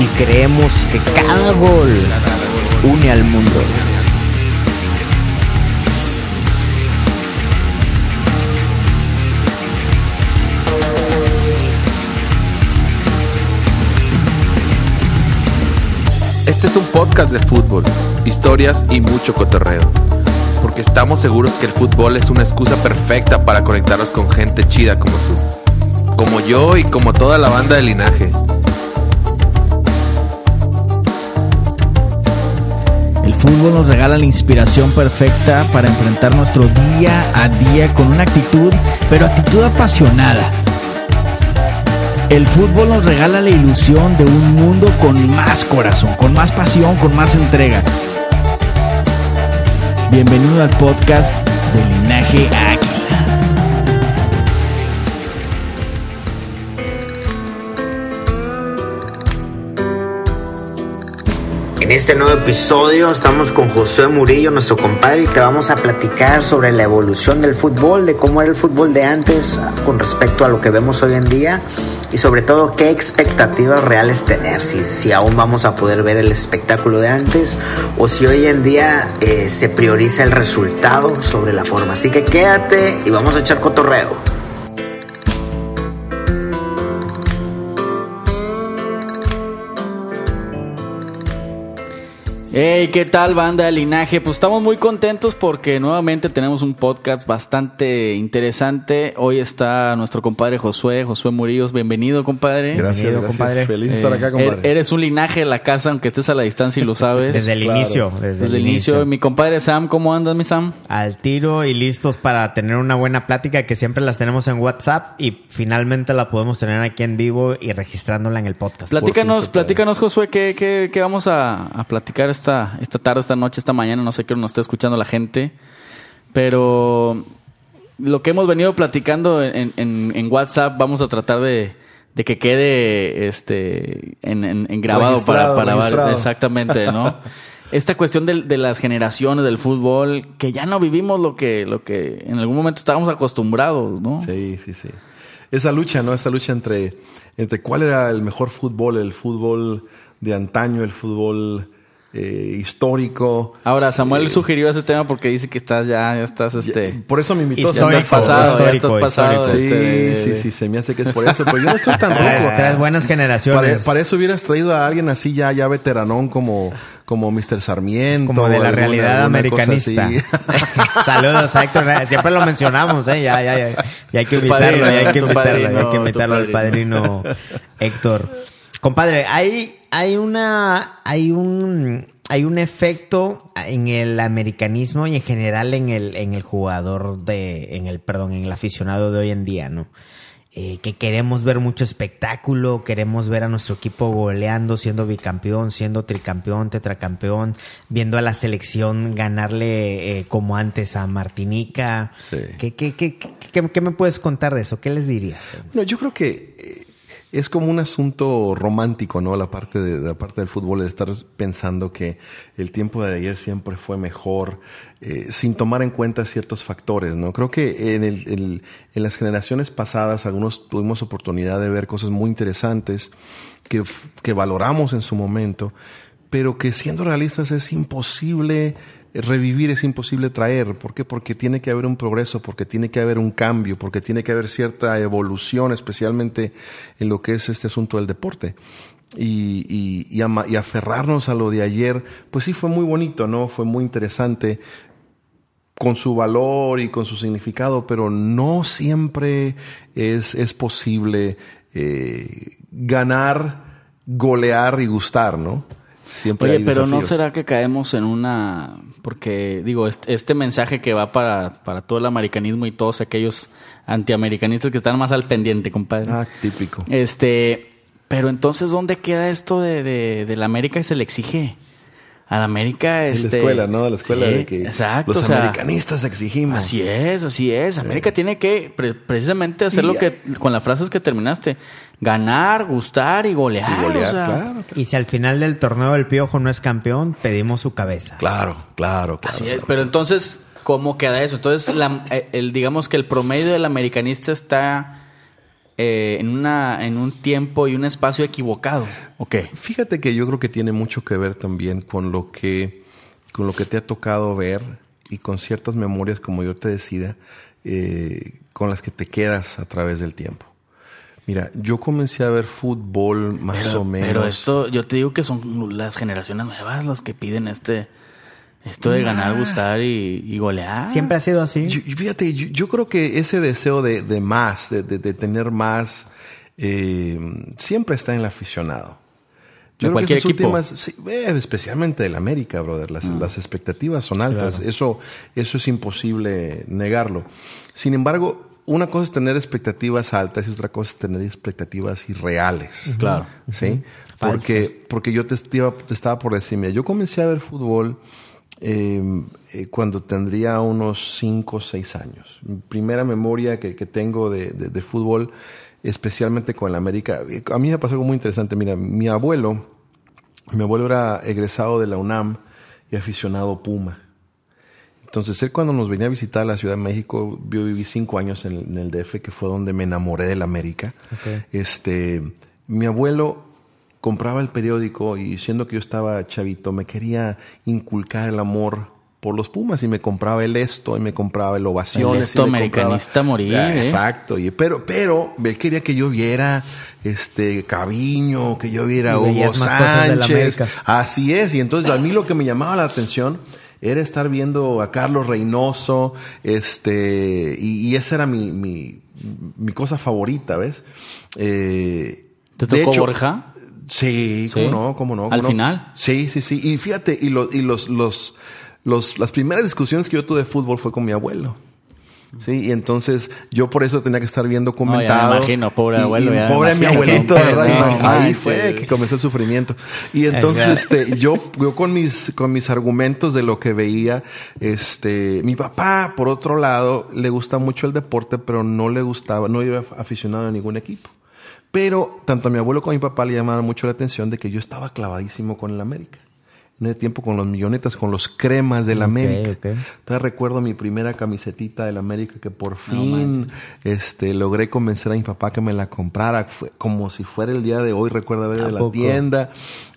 y creemos que cada gol une al mundo. Este es un podcast de fútbol, historias y mucho cotorreo. Porque estamos seguros que el fútbol es una excusa perfecta para conectarnos con gente chida como tú. Como yo y como toda la banda de linaje. El fútbol nos regala la inspiración perfecta para enfrentar nuestro día a día con una actitud, pero actitud apasionada. El fútbol nos regala la ilusión de un mundo con más corazón, con más pasión, con más entrega. Bienvenido al podcast de Linaje Águila. En este nuevo episodio estamos con José Murillo, nuestro compadre, y te vamos a platicar sobre la evolución del fútbol, de cómo era el fútbol de antes con respecto a lo que vemos hoy en día y sobre todo qué expectativas reales tener, si, si aún vamos a poder ver el espectáculo de antes o si hoy en día eh, se prioriza el resultado sobre la forma. Así que quédate y vamos a echar cotorreo. Hey, ¿qué tal banda de linaje? Pues estamos muy contentos porque nuevamente tenemos un podcast bastante interesante. Hoy está nuestro compadre Josué, Josué Murillos. Bienvenido, compadre. Gracias, Bienvenido, gracias. compadre. Feliz de estar acá, Eh, compadre. er- Eres un linaje de la casa, aunque estés a la distancia y lo sabes. Desde el Claro. inicio, desde, Desde el inicio. Mi compadre Sam, ¿cómo andas, mi Sam? Al tiro y listos para tener una buena plática que siempre las tenemos en WhatsApp y finalmente la podemos tener aquí en vivo y registrándola en el podcast. Platícanos, platícanos, Josué, ¿qué, qué, qué vamos a, a platicar esta, esta tarde, esta noche, esta mañana? No sé qué nos está escuchando la gente. Pero lo que hemos venido platicando en, en- en WhatsApp, vamos a tratar de, de que quede este en, grabado Registrado, para, para registrado. exactamente, ¿no? Esta cuestión de, las generaciones del fútbol, que ya no vivimos lo que, lo que en algún momento estábamos acostumbrados, ¿no? Sí, sí, sí. Esa lucha, ¿no? Esa lucha entre, entre cuál era el mejor fútbol, el fútbol de antaño, el fútbol eh, histórico. Ahora, Samuel sugirió ese tema porque dice que estás ya, ya estás este. Por eso me invitó. Histórico, estás pasado, ya histórico, estás pasado. histórico. Sí, este, sí, sí, se me hace que es por eso, pero yo no estoy tan ruco. tres buenas generaciones. Para, para eso hubieras traído a alguien así ya, ya veteranón como, como Mr. Sarmiento. como de la alguna- realidad alguna americanista. Saludos a Héctor. Siempre lo mencionamos, ¿eh? Ya, ya, ya. Ya hay que invitarlo, padrino, ya hay que invitarlo, ya hay padrino, que invitarlo al padrino. padrino Héctor. Compadre, hay, hay una, hay un, hay un efecto en el americanismo y en general en el, en el jugador de, en el, perdón, en el aficionado de hoy en día, ¿no? Eh, que queremos ver mucho espectáculo, queremos ver a nuestro equipo goleando, siendo bicampeón, siendo tricampeón, tetracampeón, viendo a la selección ganarle eh, como antes a Martinica. Sí. ¿Qué, qué, qué, qué- qué me puedes contar de eso? ¿Qué les dirías? Bueno, yo creo que eh, es como un asunto romántico, ¿no? La parte de, la parte del fútbol, el estar pensando que el tiempo de ayer siempre fue mejor, eh, sin tomar en cuenta ciertos factores, ¿no? Creo que en, el- el- en las generaciones pasadas, algunos tuvimos oportunidad de ver cosas muy interesantes que, que valoramos en su momento, pero que siendo realistas es imposible revivir, es imposible traer. ¿Por qué? Porque tiene que haber un progreso, porque tiene que haber un cambio, porque tiene que haber cierta evolución, especialmente en lo que es este asunto del deporte. Y, y, y ama- y aferrarnos a lo de ayer, pues sí fue muy bonito, ¿no? Fue muy interesante con su valor y con su significado, pero no siempre es, es posible eh, ganar golear y gustar, ¿no? Siempre Oye, hay pero ¿no será que caemos en una... Porque, digo, este, este mensaje que va para, para todo el americanismo y todos aquellos antiamericanistas que están más al pendiente, compadre. Ah, típico. Este, pero entonces, ¿dónde queda esto de, de, de la América y se le exige? A la América, En este... la escuela, ¿no? La escuela Sí, de que exacto, los o sea, americanistas exigimos. Así es, así es. América tiene que pre- precisamente hacer Y lo que con las frases que terminaste, ganar, gustar y golear. Y golear, o sea, claro. Y si al final del torneo el Piojo no es campeón, pedimos su cabeza. Claro, claro, claro. Así es, pero entonces, ¿cómo queda eso? Entonces, la- eh, el, digamos que el promedio del americanista está eh, en, una, en un tiempo y un espacio equivocado. ¿O qué? Fíjate que yo creo que tiene mucho que ver también con lo que, con lo que te ha tocado ver y con ciertas memorias, como yo te decía, eh, con las que te quedas a través del tiempo. Mira, yo comencé a ver fútbol más pero, o menos. pero esto, yo te digo que son las generaciones nuevas las que piden este esto de ganar, gustar y, y golear. Siempre ha sido así. Yo- fíjate, yo, yo creo que ese deseo de, de más, de, de- de tener más, eh, siempre está en el aficionado. De Yo creo que cualquier esas equipo. últimas, sí, eh, especialmente del América, brother, las, las expectativas son altas. Claro. Eso, eso es imposible negarlo. Sin embargo, una cosa es tener expectativas altas y otra cosa es tener expectativas irreales. Claro. ¿Sí? Porque, porque yo te, te estaba por decir, mira, yo comencé a ver fútbol eh, eh, cuando tendría unos 5 o 6 años. Mi primera memoria que, que tengo de, de- de fútbol, especialmente con el América, eh, a mí me pasó algo muy interesante. Mira, mi abuelo, mi abuelo era egresado de la UNAM y aficionado Puma. Entonces, él cuando nos venía a visitar a la Ciudad de México, yo viví cinco años en el, en el DF, que fue donde me enamoré del América. Este, mi abuelo compraba el periódico y siendo que yo estaba chavito, me quería inculcar el amor por los Pumas y me compraba el esto y me compraba el ovaciones. El esto y me americanista morir, Ah, ¿eh? Exacto. Y, pero, pero él quería que yo viera este Caviño, que yo viera Hugo de la Sánchez. Así es. Y entonces a mí lo que me llamaba la atención era estar viendo a Carlos Reynoso, este, y, y esa era mi, mi, mi cosa favorita, ¿ves? Eh, ¿Te de tocó hecho, Borja? Sí, cómo no, cómo no. cómo ¿Al no. final? Sí, sí, sí. Y fíjate, y, lo- y los, los, los, las primeras discusiones que yo tuve de fútbol fue con mi abuelo. Sí, y entonces yo por eso tenía que estar viendo comentado. imagino, pobre abuelo, y pobre mi abuelito, ¿verdad? no ahí fue que comenzó el sufrimiento. Y entonces, este, yo, yo con mis, con mis argumentos de lo que veía, este, mi papá, por otro lado, le gusta mucho el deporte, pero no le gustaba, no era aficionado a ningún equipo. Pero tanto a mi abuelo como a mi papá le llamaba mucho la atención de que yo estaba clavadísimo con el América. Ese tiempo con los millonetas, con los cremas del Ok, América. Entonces recuerdo mi primera camisetita del América que por fin este, logré convencer a mi papá que me la comprara. Fue como si fuera el día de hoy, recuerdo haber ido ¿A a la poco? tienda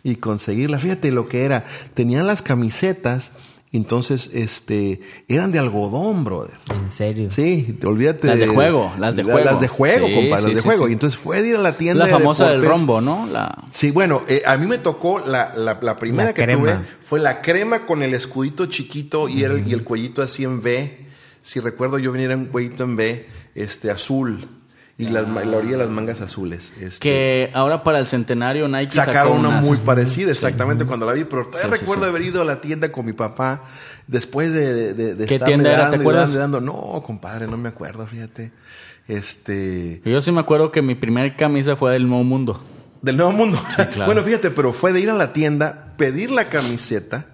y conseguirla. Fíjate lo que era. Tenían las camisetas, entonces este, eran de algodón, brother. En serio. Sí, olvídate. Las de juego, las de juego. Las de juego, Sí, las de sí, juego. Y entonces fue de ir a la tienda La de famosa del rombo, ¿no? La... Sí, bueno, eh, a mí me tocó la, la, la primera que crema. tuve fue la crema con el escudito chiquito y, el, y el cuellito así en V. Si recuerdo yo venía un cuellito en V, este azul y las, la orilla de las mangas azules. Este, Que ahora para el centenario Nike Sacaron una unas- muy parecida, exactamente, cuando la vi. Pero todavía Sí, recuerdo sí. haber ido a la tienda con mi papá después de, de, de, ¿Qué tienda era? dando ¿Te acuerdas? dando. No, compadre, no me acuerdo, fíjate. Este. Yo sí me acuerdo que mi primer camisa fue del Nuevo Mundo. Del Nuevo Mundo. claro. Bueno, fíjate, pero fue de ir a la tienda, pedir la camiseta,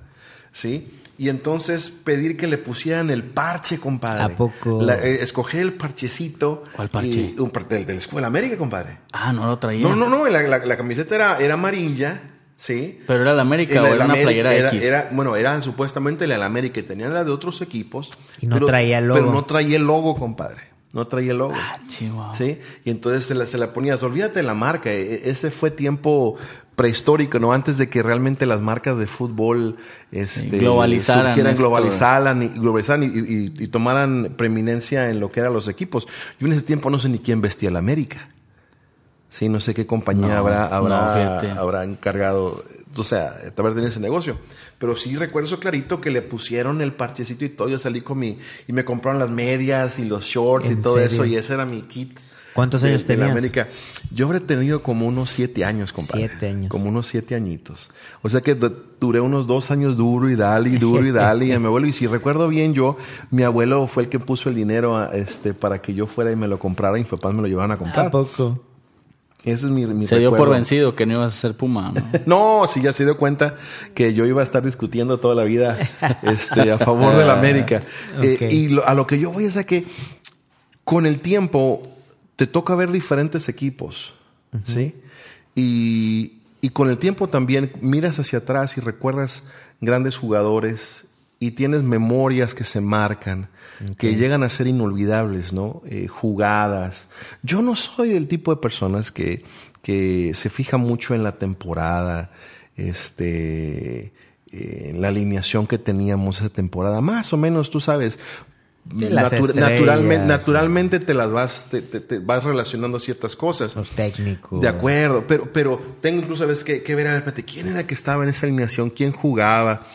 ¿sí? Y entonces pedir que le pusieran el parche, compadre. ¿A poco? La- eh, escoger el parchecito. ¿Cuál parche? y- un del, de la Escuela América, compadre. Ah, no lo traía. No, no, no, la, la- la camiseta era, era amarilla, ¿sí? Pero era la América La o era una América playera era- X. era- bueno, eran supuestamente la América y tenían la de otros equipos. Y no traía el logo. Pero no traía el logo, compadre. No traía el logo. Ah, chihuahua. ¿Sí? Y entonces se la, se la ponías, olvídate de la marca, e- e- ese fue tiempo prehistórico, ¿no? Antes de que realmente las marcas de fútbol este, globalizaran surgieran, esto. globalizaran, y, globalizaran y, y- tomaran preeminencia en lo que eran los equipos. Yo en ese tiempo no sé ni quién vestía la América. Sí, no sé qué compañía No, habrá, habrá, habrá encargado, o sea, de haber tenido ese negocio. Pero sí recuerdo eso clarito que le pusieron el parchecito y todo. Yo salí con mi, y me compraron las medias y los shorts y ¿En todo serio? eso, y ese era mi kit. ¿Cuántos de- años de la tenías? América. Yo habré tenido como unos siete años, compadre. Siete años. Como unos siete añitos. O sea que duré unos dos años duro y dale, y duro y dale. y a mi abuelo, y si recuerdo bien yo, mi abuelo fue el que puso el dinero a- este, para que yo fuera y me lo comprara y mis papás me lo llevaban a comprar. ¿A poco? Ese es mi, mi Se dio por vencido que no ibas a ser Puma. ¿no? No, sí, ya se dio cuenta que yo iba a estar discutiendo toda la vida este, a favor de la América. Eh, y lo- a lo que yo voy es a que con el tiempo te toca ver diferentes equipos, ¿sí? Y, y con el tiempo también miras hacia atrás y recuerdas grandes jugadores y tienes memorias que se marcan, que llegan a ser inolvidables, ¿no? Eh, jugadas. Yo no soy el tipo de personas que, que se fija mucho en la temporada, este, eh, en la alineación que teníamos esa temporada. Más o menos, tú sabes, natu- naturalmente, te las vas, te, te- te vas relacionando ciertas cosas. Los técnicos. De acuerdo, pero, pero tengo incluso a veces que, que ver, a ver, espérate, ¿quién era que estaba en esa alineación? ¿Quién jugaba?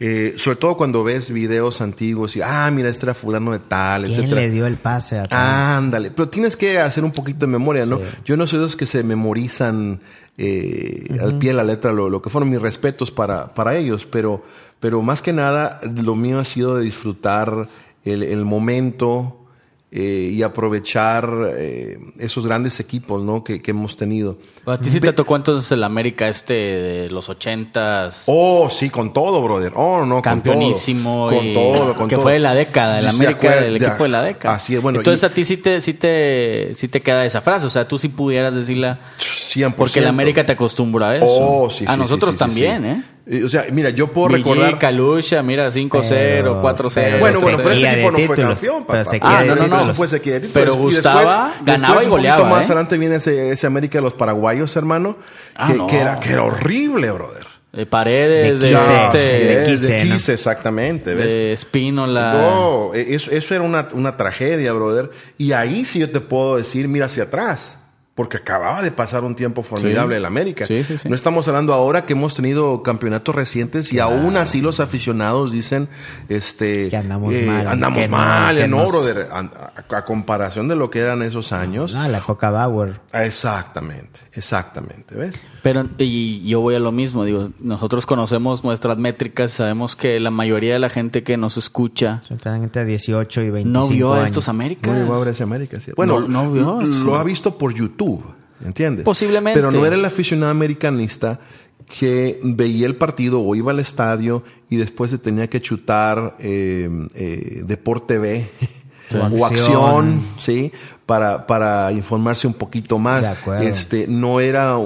Eh, sobre todo cuando ves videos antiguos y, ah, mira, este era fulano de tal, ¿Quién etcétera. le dio el pase a tal? Ándale, pero tienes que hacer un poquito de memoria, ¿no? Sí. Yo no soy de los que se memorizan eh, al pie de la letra lo, lo que fueron mis respetos para, para ellos, pero, pero más que nada lo mío ha sido de disfrutar el, el momento eh, y aprovechar eh, esos grandes equipos, ¿no? Que, que hemos tenido. A ti sí te tocó entonces el América este de los ochentas. Oh, sí, con todo, brother. Oh, no, campeonísimo con todo. y- Con todo, con que todo. fue de la década, el América del de- equipo de la década. Así es, bueno. Entonces y- a ti sí te, sí te, sí te queda esa frase, o sea, tú sí pudieras decirla 100%. porque el América te acostumbra a eso. Oh, sí, A sí, nosotros también. ¿eh? Eh, O sea, mira, yo puedo Miguel, recordar... Calucha, mira, 5-0, Pero- 4-0. pero Bueno, bueno, pero ese equipo no fue títulos, campeón, pero papá. Ah, no, no, no. Eso fue sequía de títulos. Pero Y después- gustaba, ganaba y un goleaba, poquito más ¿eh? adelante viene ese, ese América de los paraguayos, hermano, Ah, que, no. que era, que era horrible, brother. De Paredes, de, De Quise, este, de de Quise, Quise, ¿no? exactamente, ¿ves? de Espínola. No, eh, eso, eso era una, una tragedia, brother. Y ahí sí yo te puedo decir, mira hacia atrás. Porque acababa de pasar un tiempo formidable Sí. en la América. Sí, sí, sí. No estamos hablando ahora que hemos tenido campeonatos recientes y aún así los aficionados dicen este Que andamos mal, Andamos que mal, que nos- brother. A, a- a comparación de lo que eran esos años. No, la época Bauer. Exactamente, exactamente, ¿ves? Pero, y yo voy a lo mismo, digo, nosotros conocemos nuestras métricas, sabemos que la mayoría de la gente que nos escucha Están entre 18 y 25 no vio a estos Américas. No llegó a América, ¿sí? Bueno, No- no vio, lo ha visto por YouTube, ¿entiendes? Posiblemente. Pero no era el aficionado americanista que veía el partido o iba al estadio y después se tenía que chutar eh, eh, Deporte B Sí. o acción. ¿sí? Para, para informarse un poquito más. De. Este, no era,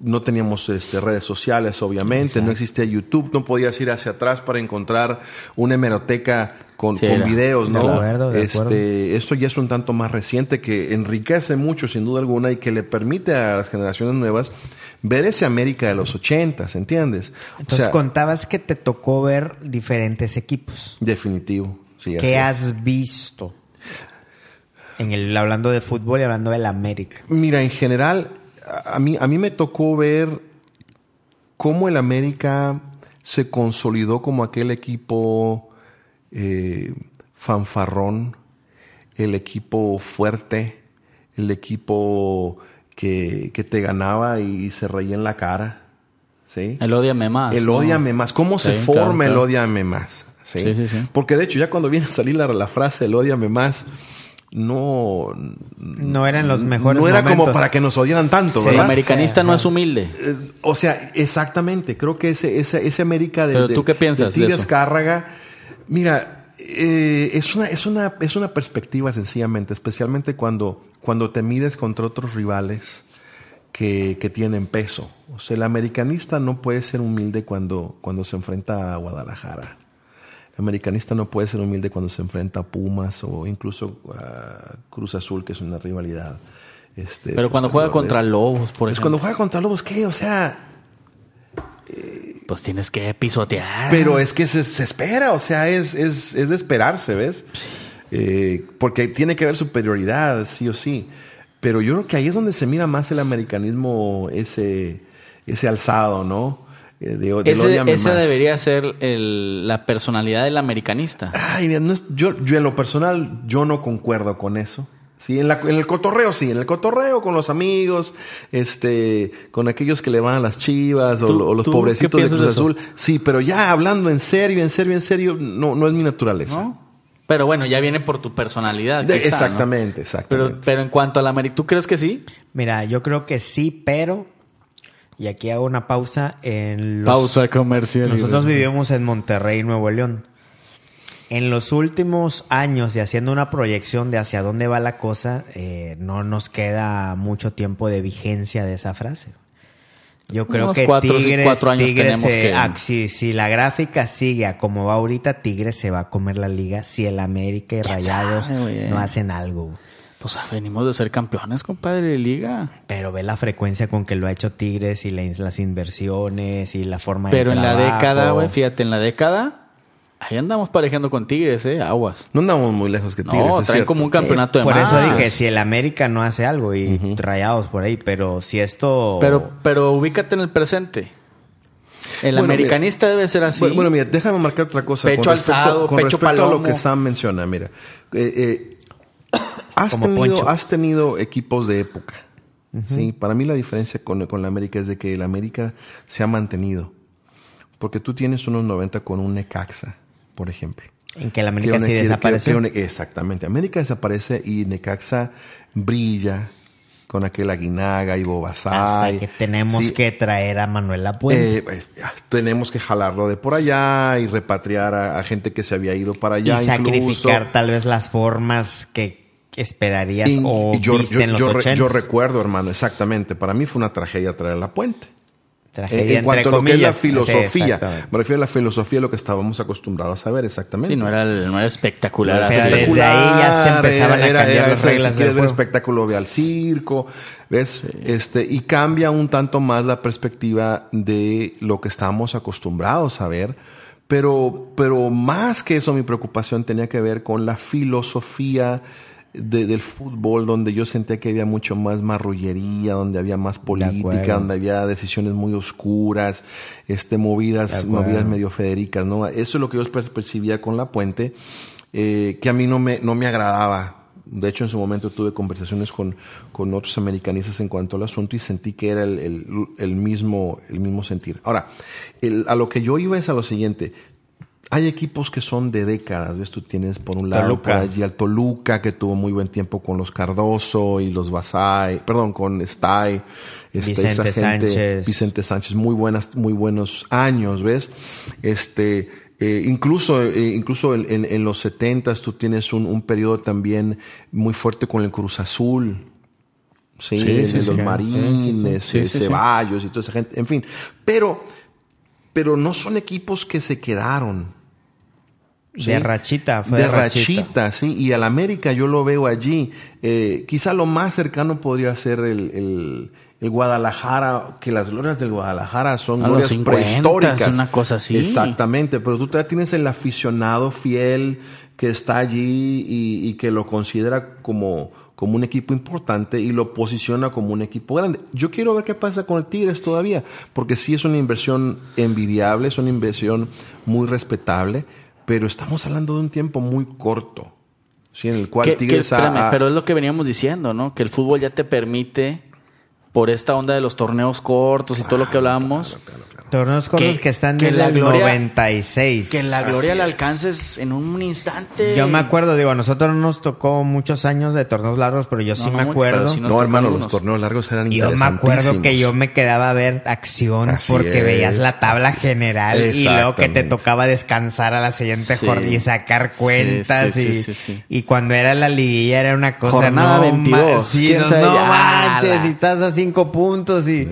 no teníamos este, redes sociales, obviamente, no existía YouTube, no podías ir hacia atrás para encontrar una hemeroteca con, Sí, con era. videos, De ¿no? acuerdo, de este, acuerdo. esto ya es un tanto más reciente que enriquece mucho, sin duda alguna, y que le permite a las generaciones nuevas ver ese América de los ochentas, ¿entiendes? Entonces contabas que te tocó ver diferentes equipos. definitivo. Sí, ¿Qué has visto? En el, hablando de fútbol y hablando del América. Mira, en general, a mí, a mí me tocó ver cómo el América se consolidó como aquel equipo eh, fanfarrón, el equipo fuerte, el equipo que, que te ganaba y se reía en la cara. ¿sí? El odiame más. El ¿no? odiame más. ¿Cómo se Sí, forma claro, el odiame más? ¿sí? Sí, sí, sí. Porque de hecho, ya cuando viene a salir la, la frase el odiame más, no. No eran los mejores No era como para que nos odiaran tanto, Sí. El americanista no es humilde. Eh, O sea, exactamente. Creo que ese, ese, ese América de, Pero de- tú qué piensas de Tigre de eso? Azcárraga, mira, eh, es, una, es, una, es una perspectiva sencillamente, especialmente cuando, cuando te mides contra otros rivales que, que tienen peso. O sea, el americanista no puede ser humilde cuando, cuando se enfrenta a Guadalajara. El americanista no puede ser humilde cuando se enfrenta a Pumas o incluso a Cruz Azul, que es una rivalidad. Este, Pero pues, cuando juega es- contra Lobos, por es ejemplo, cuando juega contra Lobos, ¿qué? O sea, pues tienes que pisotear. pero es que se, se espera, o sea, es, es, es de esperarse, ¿ves? Eh, porque tiene que haber superioridad, sí o sí. Pero yo creo que ahí es donde se mira más el americanismo, ese, ese alzado, ¿no? De, ese más. debería ser el- la personalidad del americanista. Ay, mira, no es- yo, yo en lo personal, yo no concuerdo con eso. Sí, en, la- en el cotorreo, sí, en el cotorreo con los amigos, este, con aquellos que le van a las chivas o, ¿Tú- lo- o los pobrecitos de Cruz? Azul. Sí, pero ya hablando en serio, en serio, en serio, no, no es mi naturaleza. ¿no? Pero bueno, ya viene por tu personalidad. Quizá, ¿no? exactamente, Pero, exactamente. pero en cuanto a la América, ¿tú crees que sí? Mira, yo creo que sí, pero. Y aquí hago una pausa. En los, Pausa comercial. Nosotros vivimos en Monterrey, Nuevo León. En los últimos años y haciendo una proyección de hacia dónde va la cosa, eh, no nos queda mucho tiempo de vigencia de esa frase. Yo creo Unos que cuatro- Tigres, cuatro años Tigres tenemos se- que- ah, si, si la gráfica sigue a como va ahorita, Tigres se va a comer la liga si el América y ¿Quién Rayados sabe, no hacen algo. Pues venimos de ser campeones, compadre, de liga. Pero ve la frecuencia con que lo ha hecho Tigres y la- las inversiones y la forma Pero de en la década, güey, fíjate, en la década, ahí andamos parejando con Tigres, ¿eh? Aguas. No andamos muy lejos que No, Tigres. es traen cierto. como un campeonato de Por más. eso dije, si el América no hace algo y rayados por ahí, pero si esto... Pero, pero ubícate en el presente. El Bueno, americanista debe ser así. Bueno, bueno, mira, déjame marcar otra cosa. Pecho con respecto, alzado, con pecho respecto a lo que Sam menciona, mira. eh, eh, has, Como tenido, Poncho. has tenido equipos de época. Sí, para mí la diferencia con, con la América es de que el América se ha mantenido. Porque tú tienes unos 90 con un Necaxa, por ejemplo. en que el América sí una- exactamente. América desaparece y Necaxa brilla con aquel Aguinaga y Bobasay. Hasta que tenemos Sí, que traer a Manuel Lapuente. eh, ya, tenemos que jalarlo de por allá y repatriar a, a gente que se había ido para allá. y sacrificar tal vez las formas que esperarías Y- o y yo, viste yo- en los yo re- 80. yo recuerdo, hermano, exactamente. Para mí fue una tragedia traer a la puente. Tragedia En, en entre cuanto a lo que es la. Sí, filosofía, me refiero a la filosofía, lo que estábamos acostumbrados a ver, exactamente. sí, no era, el- no era espectacular. Pero así. desde ahí ya se empezaban a cambiar las eso, reglas Si quieres ver espectáculo, ve al circo, ¿ves? Este, y cambia un tanto más la perspectiva de lo que estábamos acostumbrados a ver. Pero, pero más que eso, mi preocupación tenía que ver con la filosofía de- del fútbol, donde yo sentía que había mucho más marrullería, donde había más política, donde había decisiones muy oscuras, este, movidas, movidas medio federicas, ¿no? Eso es lo que yo per- percibía con la puente, eh, que a mí no me, no me agradaba. De hecho, en su momento tuve conversaciones con, con otros americanistas en cuanto al asunto y sentí que era el, el- el mismo, el mismo sentir. Ahora, el- a lo que yo iba es a lo siguiente. Hay equipos que son de décadas, ¿ves? Tú tienes por un lado Toluca. por allí al Toluca, que tuvo muy buen tiempo con los Cardoso y los Basay, perdón, con Stay, este, Vicente esa gente, Sánchez. Vicente Sánchez, muy buenas, muy buenos años, ¿ves? Este, eh, incluso, eh, incluso en, en- en los setentas tú tienes un, un periodo también muy fuerte con el Cruz Azul. Sí, Sí, en sí, los sí. Marines, Sí, sí, sí. Ceballos y toda esa gente, en fin. Pero, pero no son equipos que se quedaron. De rachita, fue de de rachita. rachita, sí. Y al América yo lo veo allí. Eh, quizá lo más cercano podría ser el, el- el Guadalajara, que las glorias del Guadalajara son A glorias 50, prehistóricas. una cosa así. Exactamente, pero tú todavía tienes el aficionado fiel que está allí y, y que lo considera como, como un equipo importante y lo posiciona como un equipo grande. Yo quiero ver qué pasa con el Tigres todavía, porque sí es una inversión envidiable, es una inversión muy respetable, pero estamos hablando de un tiempo muy corto, ¿sí? en el cual Que- que, Tigres ha- espérame, ha- pero es lo que veníamos diciendo, ¿no? Que el fútbol ya te permite, por esta onda de los torneos cortos y todo lo que hablábamos, Torneos cortos Que- que, están que desde la el gloria- 96. que la gloria Así la es. alcances en un instante. Yo me acuerdo, digo, a nosotros no nos tocó muchos años de torneos largos, pero yo sí no me mucho, acuerdo. sí No, hermano, los torneos largos eran Yo me interesantísimos. acuerdo que yo me quedaba a ver acción Así porque es, veías la tabla así- general y luego que te tocaba descansar a la siguiente Sí. jornada y sacar cuentas sí, y, sí, sí, sí. y cuando era la liguilla era una cosa Jornada no 22, ma- sí, quién no, no manches y estás a cinco puntos y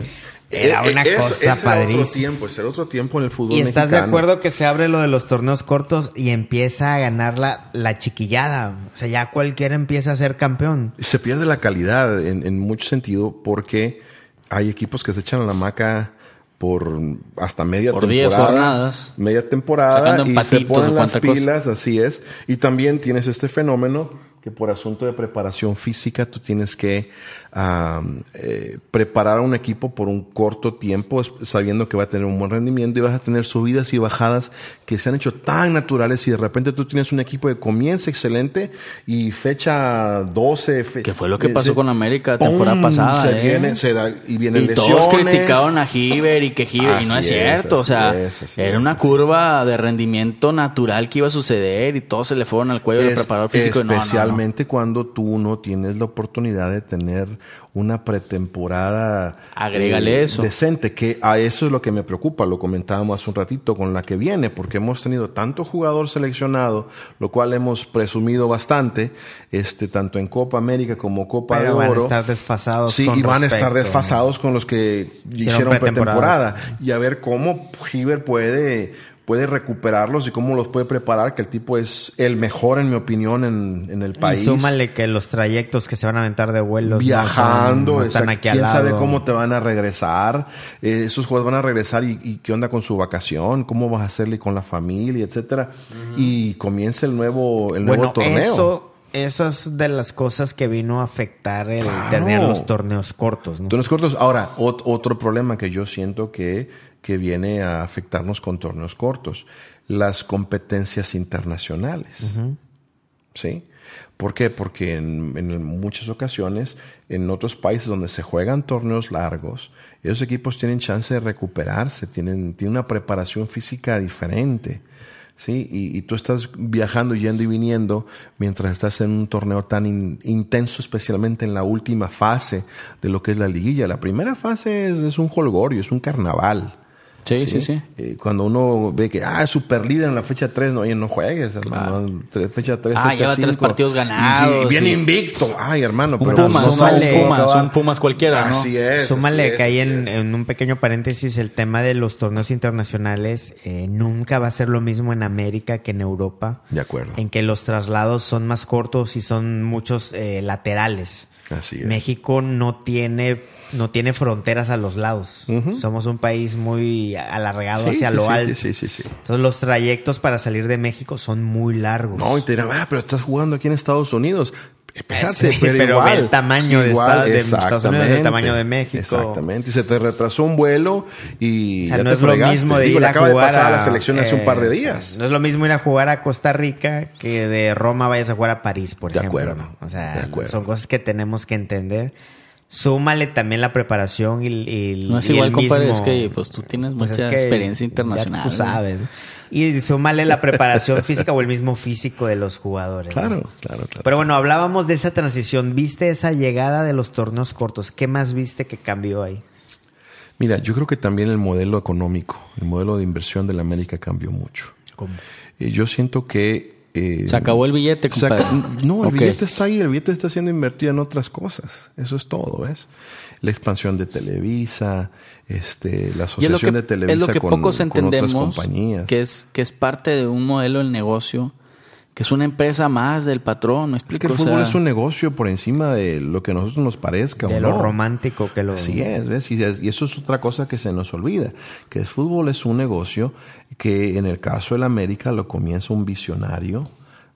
era Eh, una eh, cosa ese era otro padrísima. tiempo, ese era otro tiempo en el fútbol Y estás de acuerdo que se abre lo de los torneos cortos y empieza a ganar la, la chiquillada. O sea, ya cualquiera empieza a ser campeón. Se pierde la calidad en, en mucho sentido porque hay equipos que se echan a la maca por hasta media Por 10 temporada. jornadas. Media temporada y se ponen las cosa. pilas, así es. Y también tienes este fenómeno que por asunto de preparación física tú tienes que am, eh, preparar a un equipo por un corto tiempo, sabiendo que va a tener un buen rendimiento y vas a tener subidas y bajadas que se han hecho tan naturales y de repente tú tienes un equipo que comienza excelente y fecha 12... fe- Que fue lo que eh, pasó con América la ¡pum! temporada pasada. Se ¿eh? viene, se da- y vienen y lesiones. todos criticaron a Giver y que Giver, y no es Así es, cierto, o así sea, es, así era una así curva de rendimiento natural que iba a suceder y todos se le fueron al cuello Es- preparador físico. y no, no, no. Especialmente cuando tú no tienes la oportunidad de tener una pretemporada eh, eso. decente, que a eso es lo que me preocupa, lo comentábamos hace un ratito con la que viene, porque hemos tenido tanto jugador seleccionado, lo cual hemos presumido bastante, este, tanto en Copa América como Copa Pero de van a Oro. estar desfasados Sí, con y van a estar desfasados con los que hicieron, pretemporada. pretemporada. Y a ver cómo Giver puede, puede recuperarlos y cómo los puede preparar, que el tipo es el mejor, en mi opinión, en, en el país. Y súmale que los trayectos que se van a aventar de vuelos no son- Viajando, no están aquí al quién sabe cómo te van a regresar. Eh, esos jugadores van a regresar y, y qué onda con su vacación, cómo vas a hacerle con la familia, etcétera. Y comienza el nuevo, el nuevo Bueno, torneo. eso, eso es de las cosas que vino a afectar el Claro. tener los torneos cortos. ¿no? Torneos cortos. Ahora, ot- otro problema que yo siento que, que viene a afectarnos con torneos cortos, las competencias internacionales. ¿Sí? ¿Por qué? Porque en, en muchas ocasiones, en otros países donde se juegan torneos largos, esos equipos tienen chance de recuperarse, tienen, tienen una preparación física diferente. ¿Sí? Y, y tú estás viajando, yendo y viniendo mientras estás en un torneo tan in- intenso, especialmente en la última fase de lo que es la liguilla. La primera fase es, es un holgorio, es un carnaval. Sí, sí, sí. Eh, cuando uno ve que, ah, es super líder en la fecha 3, no, oye, no juegues, hermano. Tres- Fecha 3, Ah, fecha lleva tres 5. partidos ganados, Y, bien sí. invicto. Ay, hermano, Un pero Pumas, no un cómo Pumas, un Pumas cualquiera, ¿no? Así es. Súmale así que ahí así en, es. en un pequeño paréntesis el tema de los torneos internacionales eh, nunca va a ser lo mismo en América que en Europa. De acuerdo. En que los traslados son más cortos y son muchos eh, laterales. Así es. México no tiene, no tiene fronteras a los lados. Somos un país muy alargado Sí, hacia sí, lo sí, alto. Sí, sí, sí, sí. Entonces los trayectos para salir de México son muy largos. No, y te dirán, ah, pero estás jugando aquí en Estados Unidos. Espérate, Sí, pero, pero igual, el tamaño de igual, Estados- de Estados Unidos, el exactamente, tamaño de México. Exactamente. Y se te retrasó un vuelo y O sea, ya no te es lo mismo de Digo, ir le a acaba jugar de pasar a a la selección hace un par de eh, días. No es lo mismo ir a jugar a Costa Rica que de Roma vayas a jugar a París, por De ejemplo. acuerdo. O sea, de acuerdo. son cosas que tenemos que entender. Súmale también la preparación y, y- No es y igual, el compadre, es que pues tú tienes pues mucha es que experiencia ya internacional. Tú ¿no? sabes. ¿no? Y súmale la preparación física o el mismo físico de los jugadores. ¿no? Claro, claro, claro. Pero bueno, hablábamos de esa transición. ¿Viste esa llegada de los torneos cortos? ¿Qué más viste que cambió ahí? Mira, yo creo que también el modelo económico, el modelo de inversión de la América cambió mucho. Eh, yo siento que... eh, Se acabó el billete, compadre. no, el billete está ahí, el billete está siendo invertido en otras cosas. Eso es todo, ¿ves? La expansión de Televisa, este, la asociación que, de Televisa es lo que con, pocos con otras entendemos, compañías. que es, que es parte de un modelo del negocio, que es una empresa más del patrón, ¿me Es que O fútbol sea, es un negocio por encima de lo que a nosotros nos parezca. De o lo no. romántico que lo... Así es, ¿ves? Y, es- y eso es otra cosa que se nos olvida, que el fútbol es un negocio que en el caso del América lo comienza un visionario,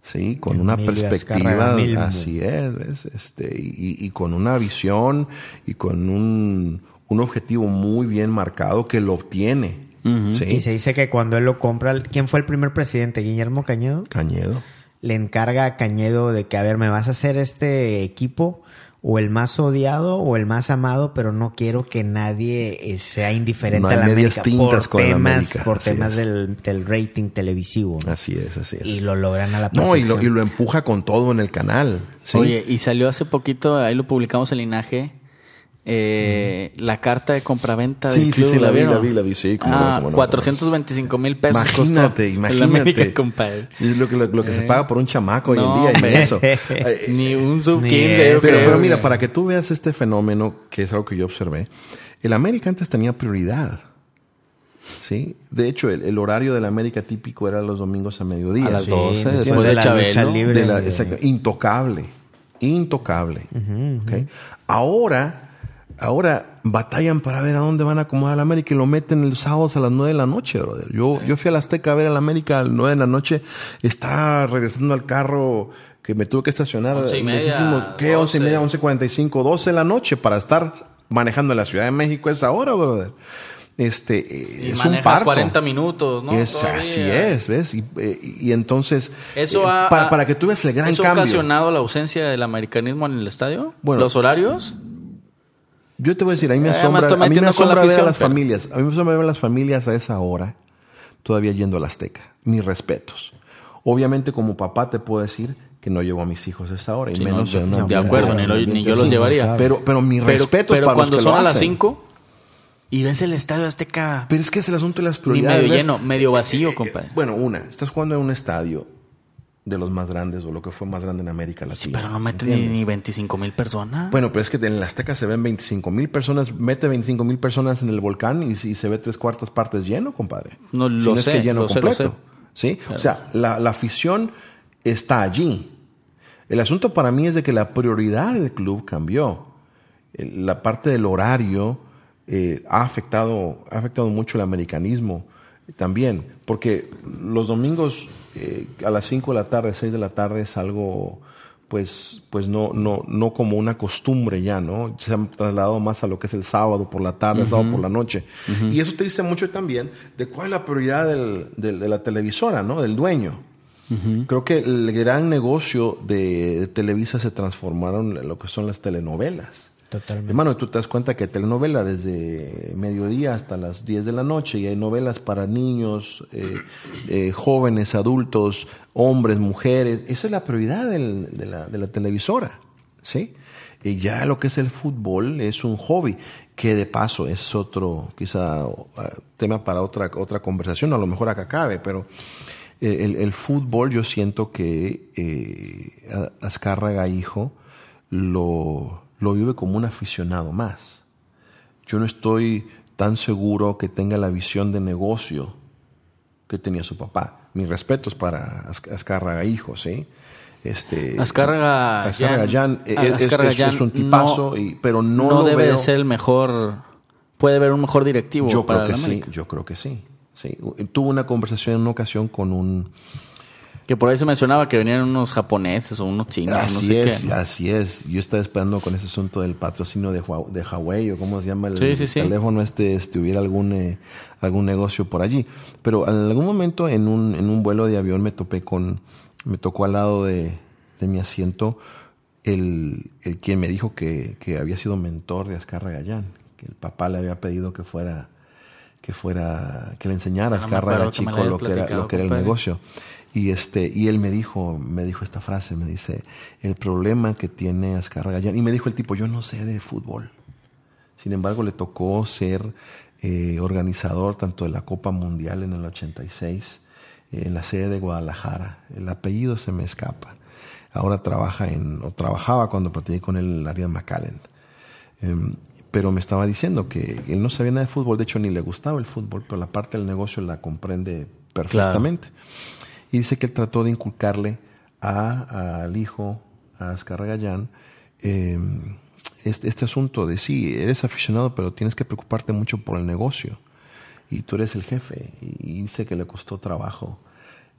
¿sí? Con una Emilio perspectiva, así es, ¿ves? Este, y, y con una visión y con un, un objetivo muy bien marcado que lo obtiene, ¿sí? Y se dice que cuando él lo compra, ¿quién fue el primer presidente? ¿Guillermo Cañedo? Cañedo. Le encarga a Cañedo de que, a ver, me vas a hacer este equipo o el más odiado o el más amado, pero no quiero que nadie eh, sea indiferente No a la América por con el temas, América, por así temas del, del rating televisivo. ¿no? Así es, así es. Y lo logran a la no, y lo, perfección. y lo empuja con todo en el canal. ¿sí? Oye, y salió hace poquito, ahí lo publicamos en Linaje, eh, la carta de compraventa Sí, del sí, club. sí, la vi, vieron? la vi, la vi, sí, cómo no, ah, cómo no, 425 mil pesos Imagínate, imagínate. América, compadre. Sí, es lo que, lo, lo que se Eh. paga por un chamaco hoy en día, y eso. Eh, Ni un sub Ni 15, eso. yo Pero, pero mira, para que tú veas este fenómeno, que es algo que yo observé, el América antes tenía prioridad. ¿Sí? De hecho, el, el horario del América típico era los domingos a mediodía. A las Sí, 12, después después de de la Chabelo. lucha libre. De la- de- exacto, intocable. Intocable. Ahora, ahora batallan para ver a dónde van a acomodar al América y lo meten los sábados a las 9 de la noche, brother. Yo, yo fui a la Azteca a ver al América a las 9 de la noche. Está regresando al carro que me tuve que estacionar. Once y media. ¿Qué? Once y doce. media, once cuarenta y cinco, doce de la noche para estar manejando en la Ciudad de México a esa hora, brother. Este, eh, Y es un parto. 40 minutos, ¿no? Es- así es, ¿ves? Y, eh, y entonces, Eso eh, ha, para, ha- para que tú veas el gran ¿eso ha cambio. ocasionado la ausencia del americanismo en el estadio? Bueno. ¿Los horarios? Yo te voy a decir, a mí me Eh, asombra, a mí me la asombra ver a las pero- familias. A mí me asombra ver a las familias a esa hora todavía yendo al Azteca. Mis respetos. Obviamente, como papá, te puedo decir que no llevo a mis hijos a esa hora. Y Sí, menos no, en de- acuerdo, ni lo- ni yo los llevaría. Pero, pero mis Pero, respetos pero para cuando los que son lo a las hacen. 5 y ves el estadio Azteca Pero es que es el asunto de las ni prioridades. medio ¿ves? lleno, medio vacío, Eh, compadre. Bueno, una, estás jugando en un estadio de los más grandes o lo que fue más grande en América Latina. Pero no meten ni, ni 25 mil personas. Bueno, pero es que en la Azteca se ven 25 mil personas, mete 25 mil personas en el volcán y, si se ve tres cuartas partes lleno, compadre. No, Si lo es sé, que lleno lo sé, lo completo. sé. ¿Sí? O sea, la, la afición está allí. El asunto para mí es de que la prioridad del club cambió. La parte del horario eh, ha, afectado, ha afectado mucho el americanismo también, porque los domingos eh, a las 5 de la tarde, 6 de la tarde es algo pues, pues no, no, no como una costumbre ya, ¿no? Se han trasladado más a lo que es el sábado por la tarde, el sábado por la noche. Y eso te dice mucho también de cuál es la prioridad del- del- de la televisora, ¿no? Del dueño. Creo que el gran negocio de, de Televisa se transformaron en lo que son las telenovelas. Totalmente. Hermano, tú te das cuenta que telenovela desde mediodía hasta las 10 de la noche y hay novelas para niños, eh, eh, jóvenes, adultos, hombres, mujeres. Esa es la prioridad de, la, televisora, ¿sí? Y ya lo que es el fútbol es un hobby, que de paso es otro, quizá, uh, tema para otra, otra conversación, a lo mejor acá cabe, pero eh, el, fútbol yo siento que eh, Azcárraga, hijo, lo, lo vive como un aficionado más. Yo no estoy tan seguro que tenga la visión de negocio que tenía su papá. Mis respetos para Az- Azcárraga, hijo, ¿sí? Este, Azcárraga Azcárraga Jan- Jan, es, Azcárraga es- un tipazo, no- y- pero no, no, lo debe veo. de ser el mejor. Puede haber un mejor directivo. Yo para creo que sí, yo creo que sí. sí. Tuve una conversación en una ocasión con un, Que por ahí se mencionaba que venían unos japoneses o unos chinos. Así no sé es, qué, ¿no? así es. Yo estaba esperando con ese asunto del patrocinio de, Hua- de Huawei o cómo se llama el Sí, sí, sí. teléfono este, este, hubiera algún, eh, algún negocio por allí. Pero en algún momento en un, en un vuelo de avión me topé con, me tocó al lado de, de mi asiento el, el quien me dijo que, que había sido mentor de Azcárraga Gallán, que el papá le había pedido que fuera, que fuera, que le enseñara a Azcárraga chico lo que era, lo que era el negocio. Y este, y él me dijo, me dijo esta frase, me dice, el problema que tiene Azcárraga Gallán", y me dijo el tipo, yo no sé de fútbol. Sin embargo, le tocó ser eh, organizador tanto de la Copa Mundial en el 86, eh, en la sede de Guadalajara. El apellido se me escapa. Ahora trabaja en, o trabajaba cuando platiqué con él en el área de McAllen. Em, pero me estaba diciendo que él no sabía nada de fútbol, de hecho ni le gustaba el fútbol, pero la parte del negocio la comprende perfectamente. Y dice que él trató de inculcarle a- al hijo, a Azcárraga Gallán, eh, este, este asunto de sí, eres aficionado, pero tienes que preocuparte mucho por el negocio. Y tú eres el jefe. Y dice que le costó trabajo.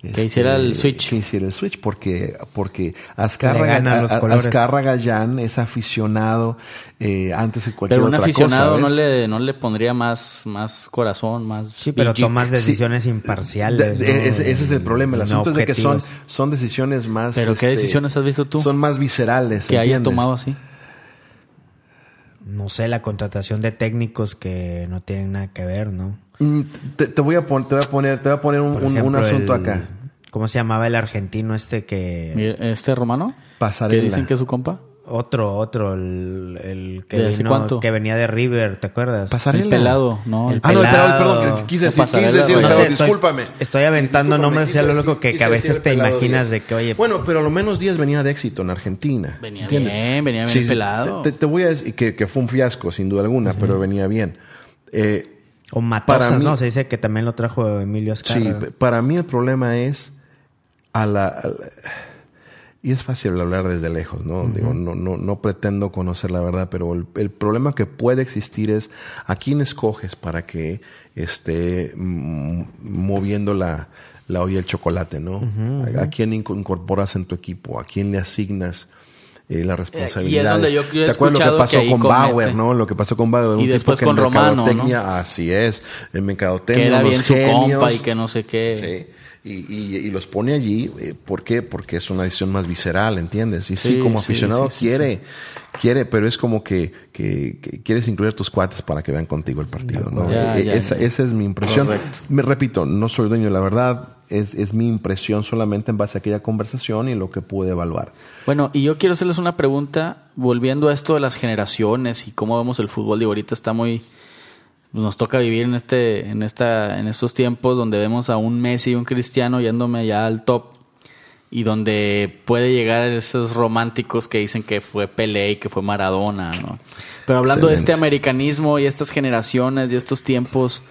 Este, hiciera el switch. Que hiciera el switch, porque, porque Azcárraga, a-. Azcárraga Gallán es aficionado eh, antes de cualquier Pero un otra aficionado cosa, no, le, no le pondría más, más corazón, más. Sí, pero tomas Sí. decisiones De- imparciales. de- ¿no? ese, ese es el problema. El No asunto es de que son, son decisiones más. este, ¿Pero qué decisiones has visto tú? Son más viscerales. que haya tomado así. No sé, la contratación de técnicos que no tienen nada que ver, ¿no? Mm, Te, te voy a poner, te voy a poner, te voy a poner un, un- asunto el- acá. ¿Cómo se llamaba el argentino este que... ¿Este romano? Pasarela. Que dicen que es su compa. Otro, otro, el, el que, ¿De hace vino- cuánto? que venía de River, ¿te acuerdas? Pasarela. El pelado, no. El Ah, no, el pelado, pelado. perdón, quise decir, pasarela, quise decir, No pelado, sé, estoy- discúlpame. estoy aventando Discúlpame, nombres, a lo loco que- a veces te pelado imaginas Díaz. de que, oye, Bueno, pero a lo menos Díaz venía de éxito en Argentina. Venía ¿entiendes? bien, venía bien Sí, el sí, pelado. Te, te voy a decir que, que fue un fiasco, sin duda alguna, pero venía bien. Eh, o Matosas, para mí- ¿no? Se dice que también lo trajo Emilio Sí, Azcárraga. p- para mí el problema es a la, a la- y es fácil hablar desde lejos, ¿no? Digo, no, no, no pretendo conocer la verdad, pero el, el problema que puede existir es a quién escoges para que esté moviendo la, la olla del chocolate, ¿no? ¿A, a quién inco- incorporas en tu equipo? ¿A quién le asignas eh, la responsabilidad? donde yo he ¿Te acuerdas lo que pasó que con comete. Bauer, no? Lo que pasó con Bauer. Y un tipo después que en con Romano, mercadotecnia, Así es. En mercadotecnia, Que era bien su genios, compa y que no sé qué. Sí. Y, y- y los pone allí, eh, ¿por qué? Porque es una decisión más visceral, ¿entiendes? Y sí, Sí, como aficionado sí, sí, quiere, quiere, pero es como que, que- que quieres incluir a tus cuates para que vean contigo el partido, ¿no? Ya, Eh, ya, esa, ya. esa es mi impresión. Correcto. Me repito, no soy dueño de la verdad, es, es mi impresión solamente en base a aquella conversación y lo que pude evaluar. Bueno, y yo quiero hacerles una pregunta, volviendo a esto de las generaciones y cómo vemos el fútbol. Digo, ahorita está muy. Nos toca vivir en este, en esta, en estos tiempos donde vemos a un Messi y un Cristiano yéndome ya al top. Y donde puede llegar esos románticos que dicen que fue Pelé y que fue Maradona, ¿no? Pero hablando de este americanismo y estas generaciones y estos tiempos,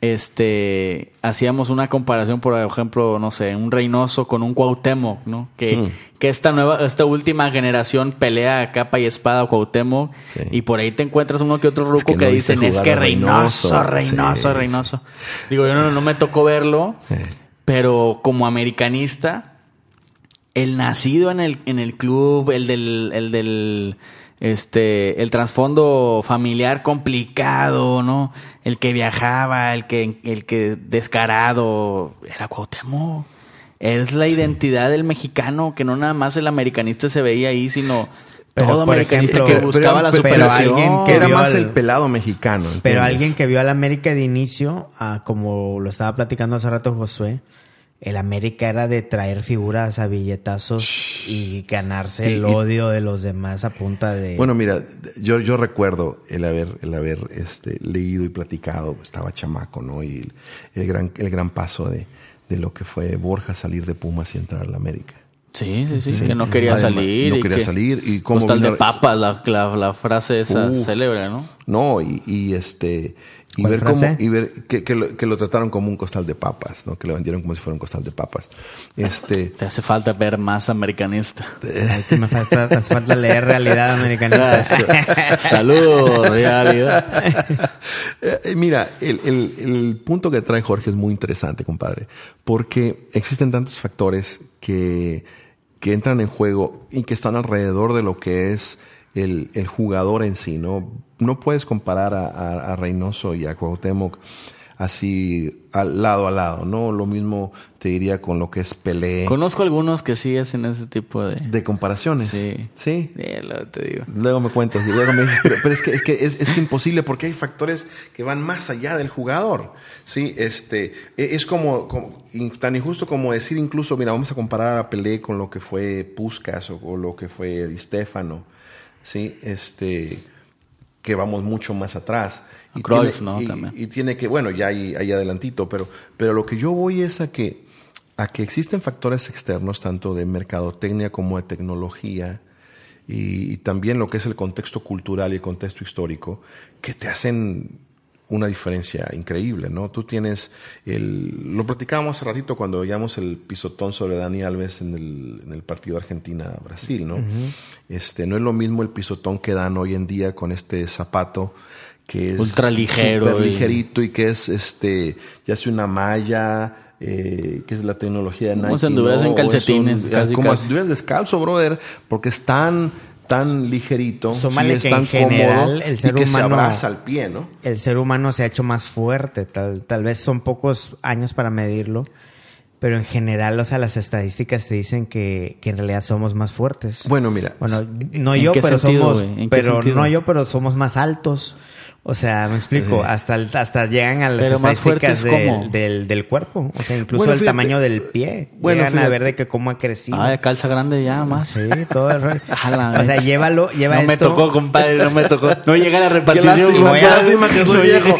este hacíamos una comparación por ejemplo no sé un Reynoso con un Cuauhtémoc no que, Mm. que esta nueva esta última generación pelea a capa y espada a Cuauhtémoc Sí. y por ahí te encuentras uno que otro ruco que que, no viste dicen es que Reynoso Reynoso". Reynoso Sí, Reynoso digo yo no, no me tocó verlo pero como americanista el nacido en el, en el club, el del, el del, este, el trasfondo familiar complicado, ¿no? El que viajaba, el que, el que descarado, era Cuauhtémoc. Es la identidad del mexicano, que no nada más el americanista se veía ahí, sino Pero, todo americanista ejemplo, que buscaba la pero superación. alguien que Era más al- el pelado mexicano. Pero alguien que vio al América de inicio, ah, como lo estaba platicando hace rato Josué, el América era de traer figuras a billetazos y ganarse el Y- y- odio de los demás a punta de... Bueno, mira, yo, yo recuerdo el haber, el haber este, leído y platicado, estaba chamaco, ¿no? Y el, el gran, el gran paso de, de lo que fue Borja salir de Pumas y entrar a la América. Sí, sí, sí, que no quería Además, salir. no y quería que- salir, y Costal vino- de papas, la, la, la frase esa Uf. célebre, ¿no? No, y, y este y ¿Cuál ver cómo y ver que, que lo, que lo trataron como un costal de papas, ¿no? Que lo vendieron como si fuera un costal de papas. Este Te hace falta ver más americanista. Me falta, hace falta leer realidad americanista. Saludos, realidad. Eh, eh, mira, el, el- el punto que trae Jorge es muy interesante, compadre, porque existen tantos factores que, que entran en juego y que están alrededor de lo que es el, el jugador en sí, ¿no? No puedes comparar a, a- a Reynoso y a Cuauhtémoc así al lado a lado, ¿no? Lo mismo te diría con lo que es Pelé. Conozco algunos que sí hacen ese tipo de... de comparaciones. Sí. Sí. Sí, lo te digo. Luego me cuentas y luego me dices, pero, pero es que, es, que es, imposible porque hay factores que van más allá del jugador. Sí, este, e- es como, tan injusto como decir incluso, mira, vamos a comparar a Pelé con lo que fue Puskas o, o lo que fue Di Stefano. Sí, este, que vamos mucho más atrás. Cruyff, tiene, ¿no? y- También. y tiene que, bueno, ya ahí, ahí adelantito, pero, pero lo que yo voy es a que, a que existen factores externos, tanto de mercadotecnia como de tecnología, y, y también lo que es el contexto cultural y el contexto histórico, que te hacen una diferencia increíble, ¿no? Tú tienes el... Lo platicábamos hace ratito cuando veíamos el pisotón sobre Dani Alves en el, en el partido Argentina-Brasil, ¿no? este, no es lo mismo el pisotón que dan hoy en día con este zapato que es Ultra ligero y- ligerito y que es este ya sea una malla eh, que es la tecnología de Nike Como si anduvieras en calcetines, casi, como casi. si estuvieras descalzo brother porque es tan tan ligerito Súmale es que tan en general cómodo el y ser que se humano- abraza al pie no el ser humano se ha hecho más fuerte. Tal, tal vez son pocos años para medirlo. Pero en general, o sea, las estadísticas te dicen que, que en realidad somos más fuertes. bueno mira Bueno, no ¿En yo, pero sentido, somos, pero sentido? no yo, pero somos más altos. O sea, me explico, hasta el- hasta llegan a las Pero más del, del, del cuerpo. O sea, incluso Bueno, el fíjate. tamaño del pie. Bueno, Llegan a fíjate. ver de que cómo ha crecido. Ah, calza grande ya más. Sí, todo el rollo. A O sea, llévalo, lleva no me tocó, compadre, no me tocó. No llega la repartición. qué lástima que soy viejo.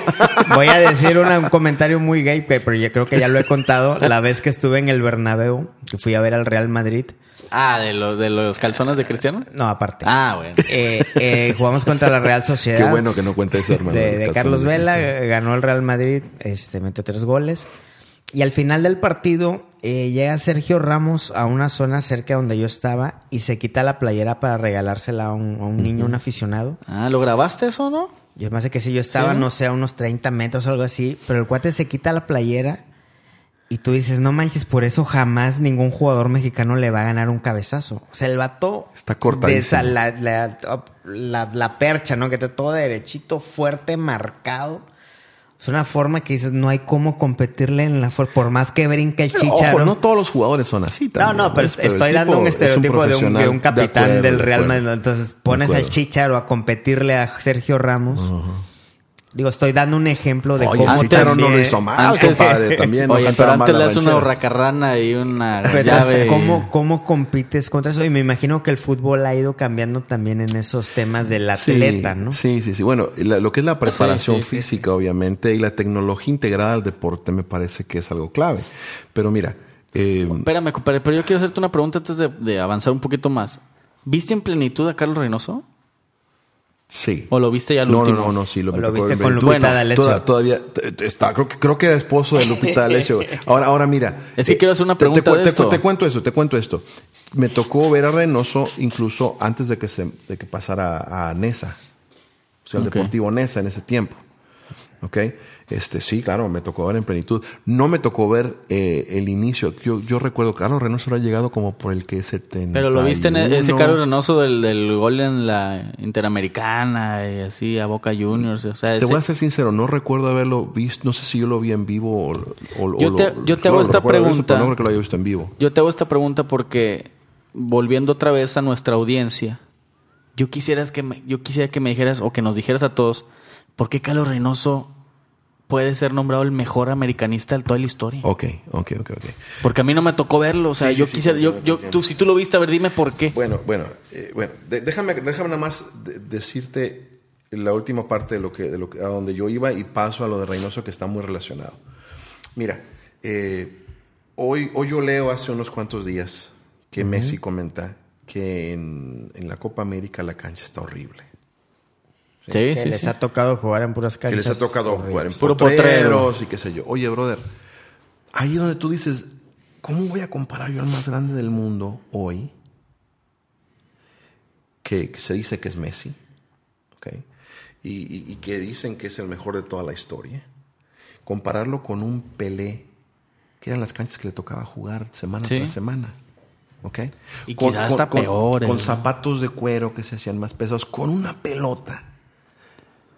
Voy a decir una- un comentario muy gay, pe- pero yo creo que ya lo he contado. La vez que estuve en el Bernabéu, que fui a ver al Real Madrid. Ah, de los, de los calzones de Cristiano. No, aparte. Ah, bueno. Eh, eh, jugamos contra la Real Sociedad. qué bueno que no cuenta eso hermano de, Carlos Vela, ganó el Real Madrid, este, metió tres goles. Y al final del partido eh, llega Sergio Ramos a una zona cerca donde yo estaba y se quita la playera para regalársela a un, a un niño, un aficionado. Ah, ¿lo grabaste eso, no? Yo me hace que sí, yo estaba, ¿Sí? no sé, a unos 30 metros o algo así, pero el cuate se quita la playera Y tú dices, no manches, por eso jamás ningún jugador mexicano le va a ganar un cabezazo. O sea, el vato... Está cortadísimo. de esa- la, la, la- la percha, ¿no? Que está todo derechito, fuerte, marcado. Es una forma que dices, no hay cómo competirle en la fuerza. Por más que brinque el Pero, chicharo. Ojo, no todos los jugadores son así No, también. no, pero el estoy dando un es estereotipo de, un, de un capitán acuerdo, del de Real. Madrid. Entonces pones al. Chicharo a competirle a Sergio Ramos. Digo, estoy dando un ejemplo de Oye, cómo el Chicharo no lo también- hizo mal, Antes- compadre. También no Oye, cantaba pero antes le hace una ranchera. hurracarrana y una Pero, llave. ¿cómo, ¿Cómo compites contra eso? Y me imagino que el fútbol ha ido cambiando también en esos temas del Sí, atleta, ¿no? Sí, sí, sí. Bueno, la- lo que es la preparación Sí, sí, sí, física, obviamente, y la tecnología integrada al deporte me parece que es algo clave. Pero mira, eh, Espérame, compadre, pero yo quiero hacerte una pregunta antes de, de avanzar un poquito más. ¿Viste en plenitud a Carlos Reynoso? Sí. ¿O lo viste ya al no, último? no, no, no, sí, lo, ¿O me lo viste con Lupita Bueno, D'Alessio? toda- todavía está, creo que, creo que era esposo de Lupita D'Alessio. Ahora, ahora mira. Es que quiero hacer una te- te pregunta cu- de te, esto. te cuento esto, te cuento esto. Me tocó ver a Reynoso incluso antes de que se de que pasara a Nesa. O sea, el Ok. Deportivo Nesa en ese tiempo. ¿Ok? Este, sí, claro, me tocó ver en plenitud. No me tocó ver eh, el inicio. Yo, yo recuerdo que Carlos Reynoso había llegado como por el que 70. Pero lo viste en e- ese Carlos Reynoso del, del gol en la Interamericana y así a Boca Juniors. O sea, Te voy a ser sincero, no recuerdo haberlo visto, no sé si yo lo vi en vivo o, o- Yo te- lo- yo te hago esta visto, pregunta. no creo que lo haya visto en vivo. Yo te hago esta pregunta porque, volviendo otra vez a nuestra audiencia, yo, quisieras que me, yo quisiera que me dijeras o que nos dijeras a todos, ¿por qué Carlos Reynoso puede ser nombrado el mejor americanista de toda la historia? Ok, ok, ok, ok. Porque a mí no me tocó verlo. O sea, Sí, yo sí, quisiera, te yo, yo, tú, si tú lo viste, a ver, dime por qué. Bueno, bueno, eh, bueno, déjame, déjame nada más de- decirte la última parte de lo que, de lo que, a donde yo iba y paso a lo de Reynoso que está muy relacionado. Mira, eh, hoy, hoy yo leo hace unos cuantos días que Messi comenta que en, en la Copa América la cancha está horrible. Sí, Que sí, les sí. ha tocado jugar en puras que canchas. les ha tocado horribles. jugar en Puro potreros y qué sé yo. Oye, brother, ahí es donde tú dices, ¿cómo voy a comparar yo al más grande del mundo hoy? Que, que se dice que es Messi, ¿ok? Y, y- y que dicen que es el mejor de toda la historia. Compararlo con un Pelé, que eran las canchas que le tocaba jugar semana Sí. tras semana. ¿Ok? Y quizás hasta peores, Con ¿no? zapatos de cuero que se hacían más pesados, con una pelota.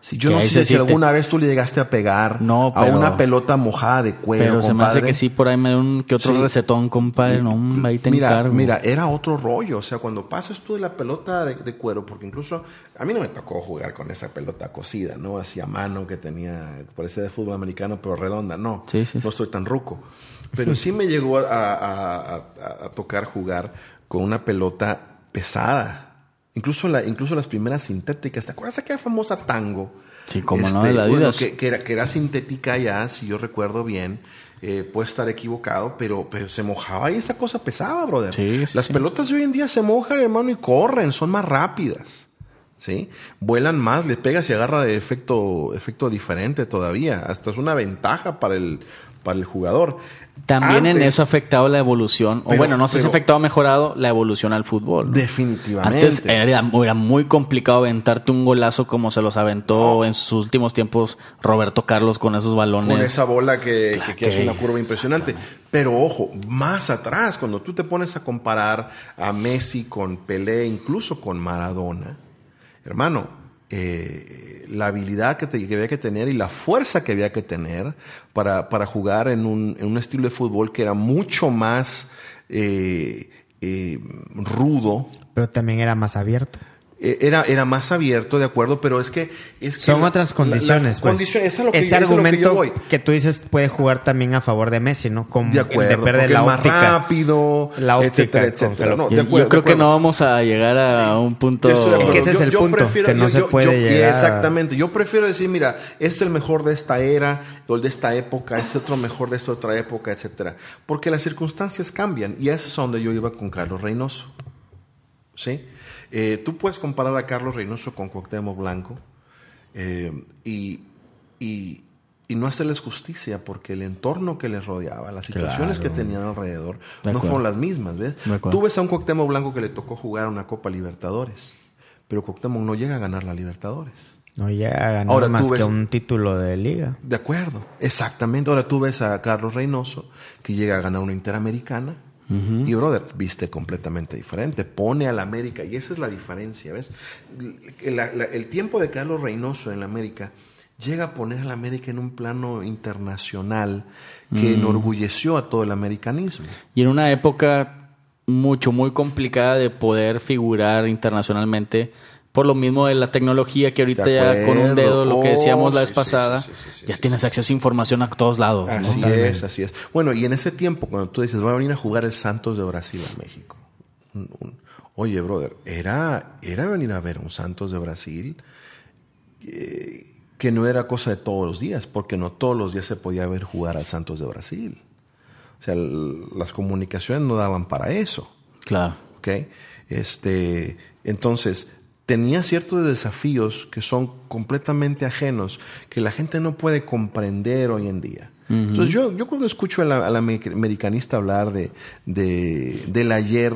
Si yo no sé si alguna vez tú le llegaste a pegar No, a una pelota mojada de cuero, Pero se me hace compadre. que sí, por ahí me un que otro Sí. recetón, compadre. No, ahí te mira, encargo. mira, era otro rollo. O sea, cuando pasas tú de la pelota de, de cuero, porque incluso a mí no me tocó jugar con esa pelota cosida, ¿no? Así a mano que tenía, parecía de fútbol americano, pero redonda. No, Sí, sí, no soy tan ruco. Pero sí me llegó a, a- a- a tocar jugar con una pelota pesada. Incluso, la, incluso las primeras sintéticas. ¿Te acuerdas de aquella famosa tango? Sí, cómo no, de la bueno, Adidas. que, que era, que era sintética ya, si yo recuerdo bien. Eh, puede estar equivocado, pero, pero se mojaba y esa cosa pesaba, brother. Sí, sí, Las sí. pelotas de hoy en día se mojan, hermano, y corren, son más rápidas. ¿Sí? Vuelan más, le pegas y agarra de efecto, efecto diferente todavía. Hasta es una ventaja para el, para el jugador. También en eso ha afectado la evolución, o bueno, no sé si ha afectado o mejorado la evolución al fútbol. ¿no? Definitivamente. Antes era, era muy complicado aventarte un golazo como se los aventó en sus últimos tiempos Roberto Carlos con esos balones. Con esa bola que, Claro que- que hace una curva impresionante. Pero ojo, más atrás, cuando tú te pones a comparar a Messi con Pelé, incluso con Maradona, hermano, eh, la habilidad que, te- que había que tener y la fuerza que había que tener para, para jugar en un, en un estilo de fútbol que era mucho más eh, eh, rudo. Pero también era más abierto. Eh, Era, era más abierto, de acuerdo, pero es que... Es que Son la- otras condiciones. las pues. condiciones, eso es lo que, Ese eso es lo que argumento yo voy. que tú dices puede jugar también a favor de Messi, ¿no? Como De acuerdo, el de perder la es más óptica. rápido, La óptica etcétera, con etcétera. No, Yo, acuerdo, yo de creo que no vamos a llegar a un punto. Yo. Es que ese es el punto, que no se puede llegar Exactamente. Yo prefiero decir, mira, este es el mejor de esta era, o el de esta época, este otro mejor de esta otra época, etcétera. Porque las circunstancias cambian. Y eso es a donde yo iba con Carlos Reynoso. ¿Sí? Eh, tú puedes comparar a Carlos Reynoso con Cuauhtémoc Blanco eh, y, y- y no hacerles justicia porque el entorno que les rodeaba, las situaciones Claro. que tenían alrededor, De no fueron las mismas, ¿ves? Tú ves a un Cuauhtémoc Blanco que le tocó jugar una Copa Libertadores, pero Cuauhtémoc no llega a ganar la Libertadores. No llega a ganar Ahora más que un título de liga. De acuerdo, exactamente. Ahora tú ves a Carlos Reynoso que llega a ganar una Interamericana y, brother, viste completamente diferente. Pone al América y esa es la diferencia, ¿ves? El, la- la- el tiempo de Carlos Reynoso en la América llega a poner al América en un plano internacional que enorgulleció a todo el americanismo. Y en una época mucho, muy complicada de poder figurar internacionalmente. Por lo mismo de la tecnología que ahorita ya con un dedo, lo que Oh, decíamos la vez sí, pasada, sí, sí, sí, ya sí, tienes acceso a información a todos lados. ¿no? Así es, así es. Bueno, y en ese tiempo, cuando tú dices, va a venir a jugar el Santos de Brasil a México. Un- un- oye, brother, era, era venir a ver un Santos de Brasil eh, que no era cosa de todos los días, porque no todos los días se podía ver jugar al Santos de Brasil. O sea, las comunicaciones no daban para eso. Claro. ¿ok? Este, entonces, tenía ciertos desafíos que son completamente ajenos, que la gente no puede comprender hoy en día. Entonces, yo, yo cuando escucho al, al americanista hablar de, de- del ayer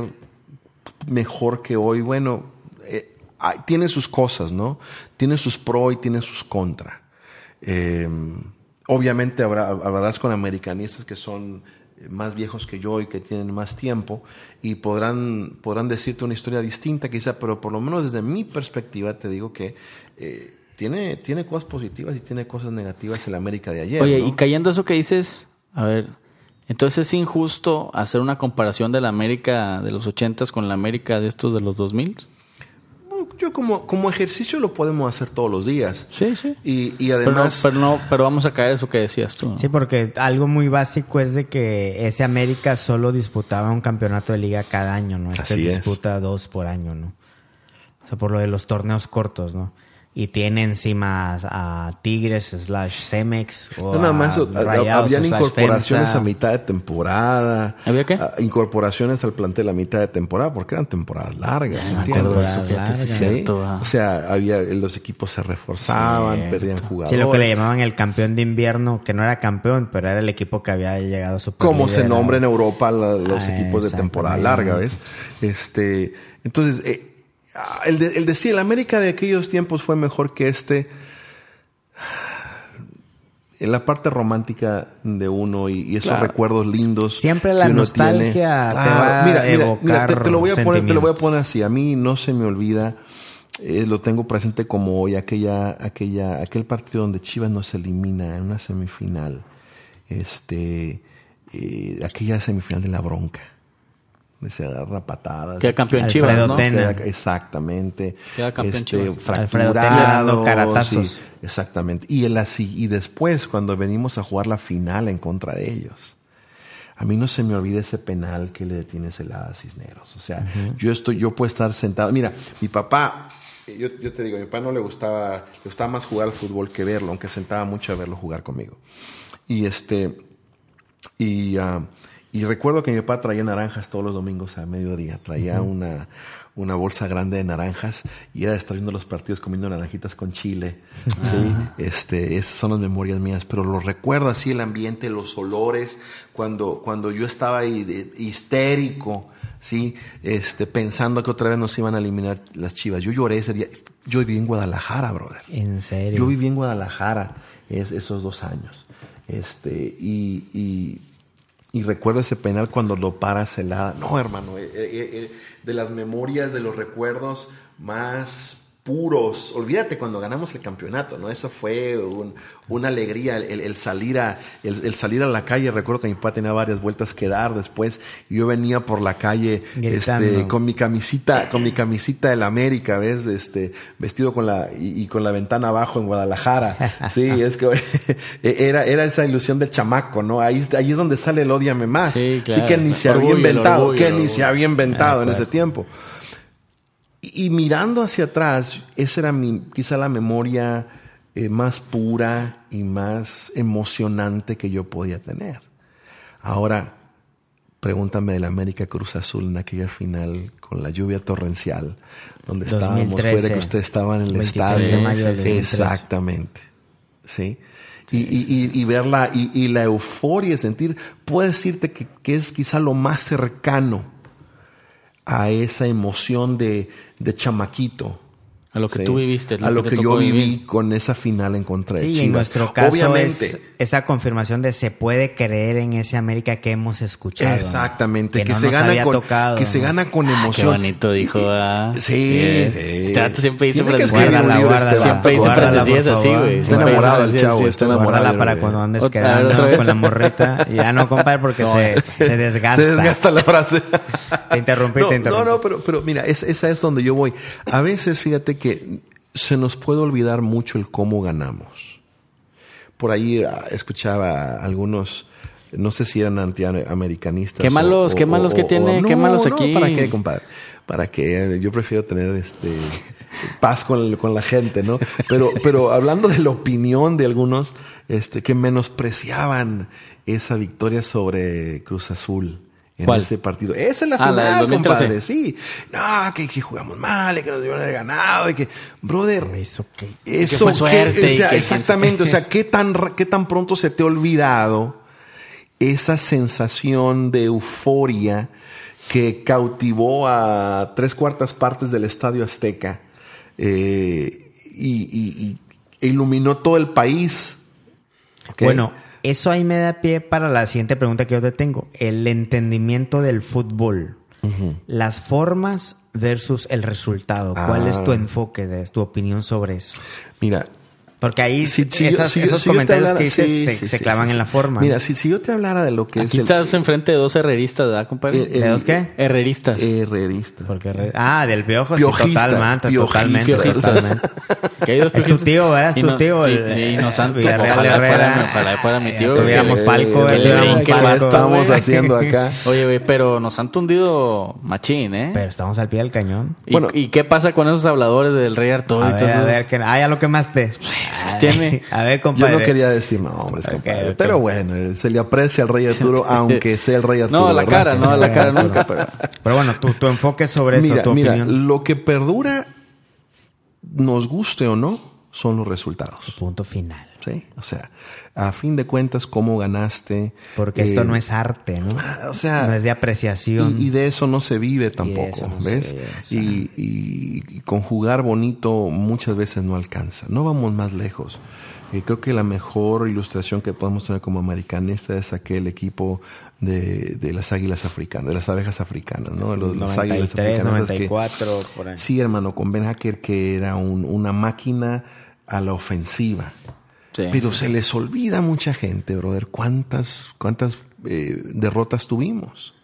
mejor que hoy, bueno, eh, tiene sus cosas, ¿no? Tiene sus pro y tiene sus contra. Eh, obviamente habrá, hablarás con americanistas que son más viejos que yo y que tienen más tiempo y podrán, podrán decirte una historia distinta quizá, pero por lo menos desde mi perspectiva te digo que eh, tiene, tiene cosas positivas y tiene cosas negativas el América de ayer. Oye, ¿no? y cayendo eso que dices, a ver, entonces es injusto hacer una comparación de la América de los 80 con la América de estos de los 2000? Yo como, como ejercicio lo podemos hacer todos los días. Sí, sí. Y, y Pero no, además... pero no, pero vamos a caer eso que decías tú. ¿no? Sí, porque algo muy básico es de que ese América solo disputaba un campeonato de liga cada año, ¿no? Este Así es. disputa dos por año, ¿no? O sea, por lo de los torneos cortos, ¿no? Y tiene encima a, Tigres slash Cemex o No, nada más, a Rayados habían incorporaciones FEMSA. a mitad de temporada. ¿Había qué? A- incorporaciones al plantel a mitad de temporada, porque eran temporadas largas. Ya eso, Temporadas fíjate, sí es largas. Sí. cierto, ah. O sea, había, los equipos se reforzaban, Cierto. perdían jugadores. Sí, lo que le llamaban el campeón de invierno, que no era campeón, pero era el equipo que había llegado a su Como se nombra en Europa la- los Ah, equipos de temporada larga, ¿ves? Este, entonces, eh, ah, el, de- el decir, el América de aquellos tiempos fue mejor que este. En la parte romántica de uno y, y esos Claro. recuerdos lindos. Siempre la que uno nostalgia tiene. te va a mira, mira, te, te lo voy a poner, te lo voy a poner así. A mí no se me olvida, eh, lo tengo presente como hoy, aquella, aquella, aquel partido donde Chivas nos elimina en una semifinal. Este, eh, aquella semifinal de la bronca. Se agarra patadas. Queda campeón Alfredo Chivas, ¿no? Tena. Queda- exactamente. Queda campeón este, Chivas. Alfredo Tena fracturado. sí, exactamente. Y, el así, y después, cuando venimos a jugar la final en contra de ellos. A mí no se me olvida ese penal que le detiene Celada a Cisneros. O sea, yo estoy, yo puedo estar sentado. Mira, mi papá, yo, yo te digo, a mi papá no le gustaba, le gustaba más jugar al fútbol que verlo, aunque sentaba mucho a verlo jugar conmigo. Y este, y, ah, y recuerdo que mi papá traía naranjas todos los domingos a mediodía. Traía una, una bolsa grande de naranjas y era de estar viendo los partidos comiendo naranjitas con chile. ¿sí? este, esas son las memorias mías. Pero lo recuerdo así, el ambiente, los olores, cuando, cuando yo estaba ahí de- histérico. Sí, este, pensando que otra vez nos iban a eliminar las chivas. Yo lloré ese día. Yo viví en Guadalajara, brother. En serio. Yo viví en Guadalajara es- esos dos años. Este, y, y, y recuerdo ese penal cuando lo para Celada. No, hermano, eh, eh, eh, de las memorias, de los recuerdos más puros. Olvídate cuando ganamos el campeonato, ¿no? Eso fue un- una alegría, el, el salir a, el, el salir a la calle. Recuerdo que mi papá tenía varias vueltas que dar después. Y yo venía por la calle este, con mi camisita, con mi camisita del América, ¿ves? Este, vestido con la, y, y con la ventana abajo en Guadalajara. Sí, es que era, era esa ilusión del chamaco, ¿no? Ahí, ahí es donde sale el odiame más. Sí, claro. que ni se Orgullo, había inventado, orgullo, que ni se había inventado Ah, en claro. ese tiempo. Y, mirando hacia atrás, esa era mi, quizá la memoria eh, más pura y más emocionante que yo podía tener. Ahora, pregúntame del América Cruz Azul en aquella final con la lluvia torrencial, donde estábamos 2013, fuera, que ustedes estaban en el 26 estadio. de mayo 2013. Exactamente. Sí. Y, y, y, y verla y, la euforia, sentir, puedo decirte que, que es quizá lo más cercano a esa emoción de, de chamaquito. A lo que tú viviste, lo a que lo que, tocó yo viví vivir. con esa final en contra de Sí, Chivas. en nuestro caso Obviamente, es esa confirmación de se puede creer en ese América que hemos escuchado. ¿no? Exactamente, que, no se nos gana había con tocado, que se gana con Ah, qué emoción. bonito dijo, ah. Sí, Bien. sí. Este vato siempre dice que frases- este Siempre dice frases así, güey. Está enamorado el chavo, está enamorado. Para cuando andes quedando con la morrita. Y ya no, compadre, porque No. se, se desgasta. Se desgasta la frase. Te interrumpí, no, te interrumpí. No, no, pero, pero mira, es- esa es donde yo voy. A veces, fíjate que se nos puede olvidar mucho el cómo ganamos. Por ahí ah, escuchaba a algunos, no sé si eran antiamericanistas. Qué malos- o- qué malos o- que tiene, no, qué malos no, aquí. ¿Para qué, compadre? ¿Para qué? Yo prefiero tener este paz con, el- con la gente, ¿no? Pero, pero hablando de la opinión de algunos este, que menospreciaban esa victoria sobre Cruz Azul en ¿Cuál? ese partido. Esa es la Ah, la del final, 2013. compadre. Sí. No, que, que jugamos mal, y que nos debieron haber ganado, y que, brother, Eso qué. eso fue o sea, que- exactamente, o sea, qué tan, qué tan pronto se te ha olvidado esa sensación de euforia que cautivó a tres cuartas partes del Estadio Azteca eh, y, y- y- iluminó todo el país. Bueno, eso ahí me da pie para la siguiente pregunta que yo te tengo. El entendimiento del fútbol. Las formas versus el resultado. ¿Cuál Ah. es tu enfoque, de, tu opinión sobre eso? mira, Porque ahí si- si yo- esas- si esos comentarios hablara- que dices sí, se, sí, se sí, clavan sí, en la forma. Mira, ¿no? si, si yo te hablara de lo que Aquí es el, estás enfrente de dos herreristas, ¿verdad, compadre? el- ¿De dos qué? Herreristas. herrerista. Porque re- ah, del piojo, Piojistas, totalmente, totalmente, piojistas. totalmente. Dos Es tu tío, ¿verdad? Es tu no- tío, Sí, el- no santo. Ojalá fuera, ojalá fuera mi Ya tío. tuviéramos palco, eh, el vato, estamos haciendo acá. Oye, güey, pero nos han tundido machín, ¿eh? Pero estamos al pie del cañón. ¿Y, Bueno. ¿Y qué pasa con esos habladores del rey Arturo? A ver, a ver, que, ah, ya lo quemaste. Ay, tiene- A ver, Yo compadre. no quería decir nombres, Ok, compadre. Pero bueno, se le aprecia al rey Arturo, aunque sea el rey Arturo. No, a la ¿verdad? cara, no a la cara nunca, pero... Pero bueno, tu, tu enfoque sobre eso, Mira, tu mira, opinión. lo que perdura, nos guste o no, son los resultados. Punto final. ¿sí? O sea, a fin de cuentas, cómo ganaste. Porque esto eh, no es arte, ¿no? ah, O sea, no es de apreciación. Y, y de eso no se vive tampoco, eso no ¿ves? vive, y, y- y con jugar bonito muchas veces no alcanza. No vamos más lejos. Eh, creo que la mejor ilustración que podemos tener como americanista es aquel equipo de, de las águilas africanas, de las abejas africanas, ¿no? Los- las águilas 93, africanas. es que- 94, por ahí. sí, hermano, con Ben Hacker que era un- una máquina a la ofensiva. Sí. Pero se les olvida a mucha gente, brother, cuántas, cuántas eh, derrotas tuvimos.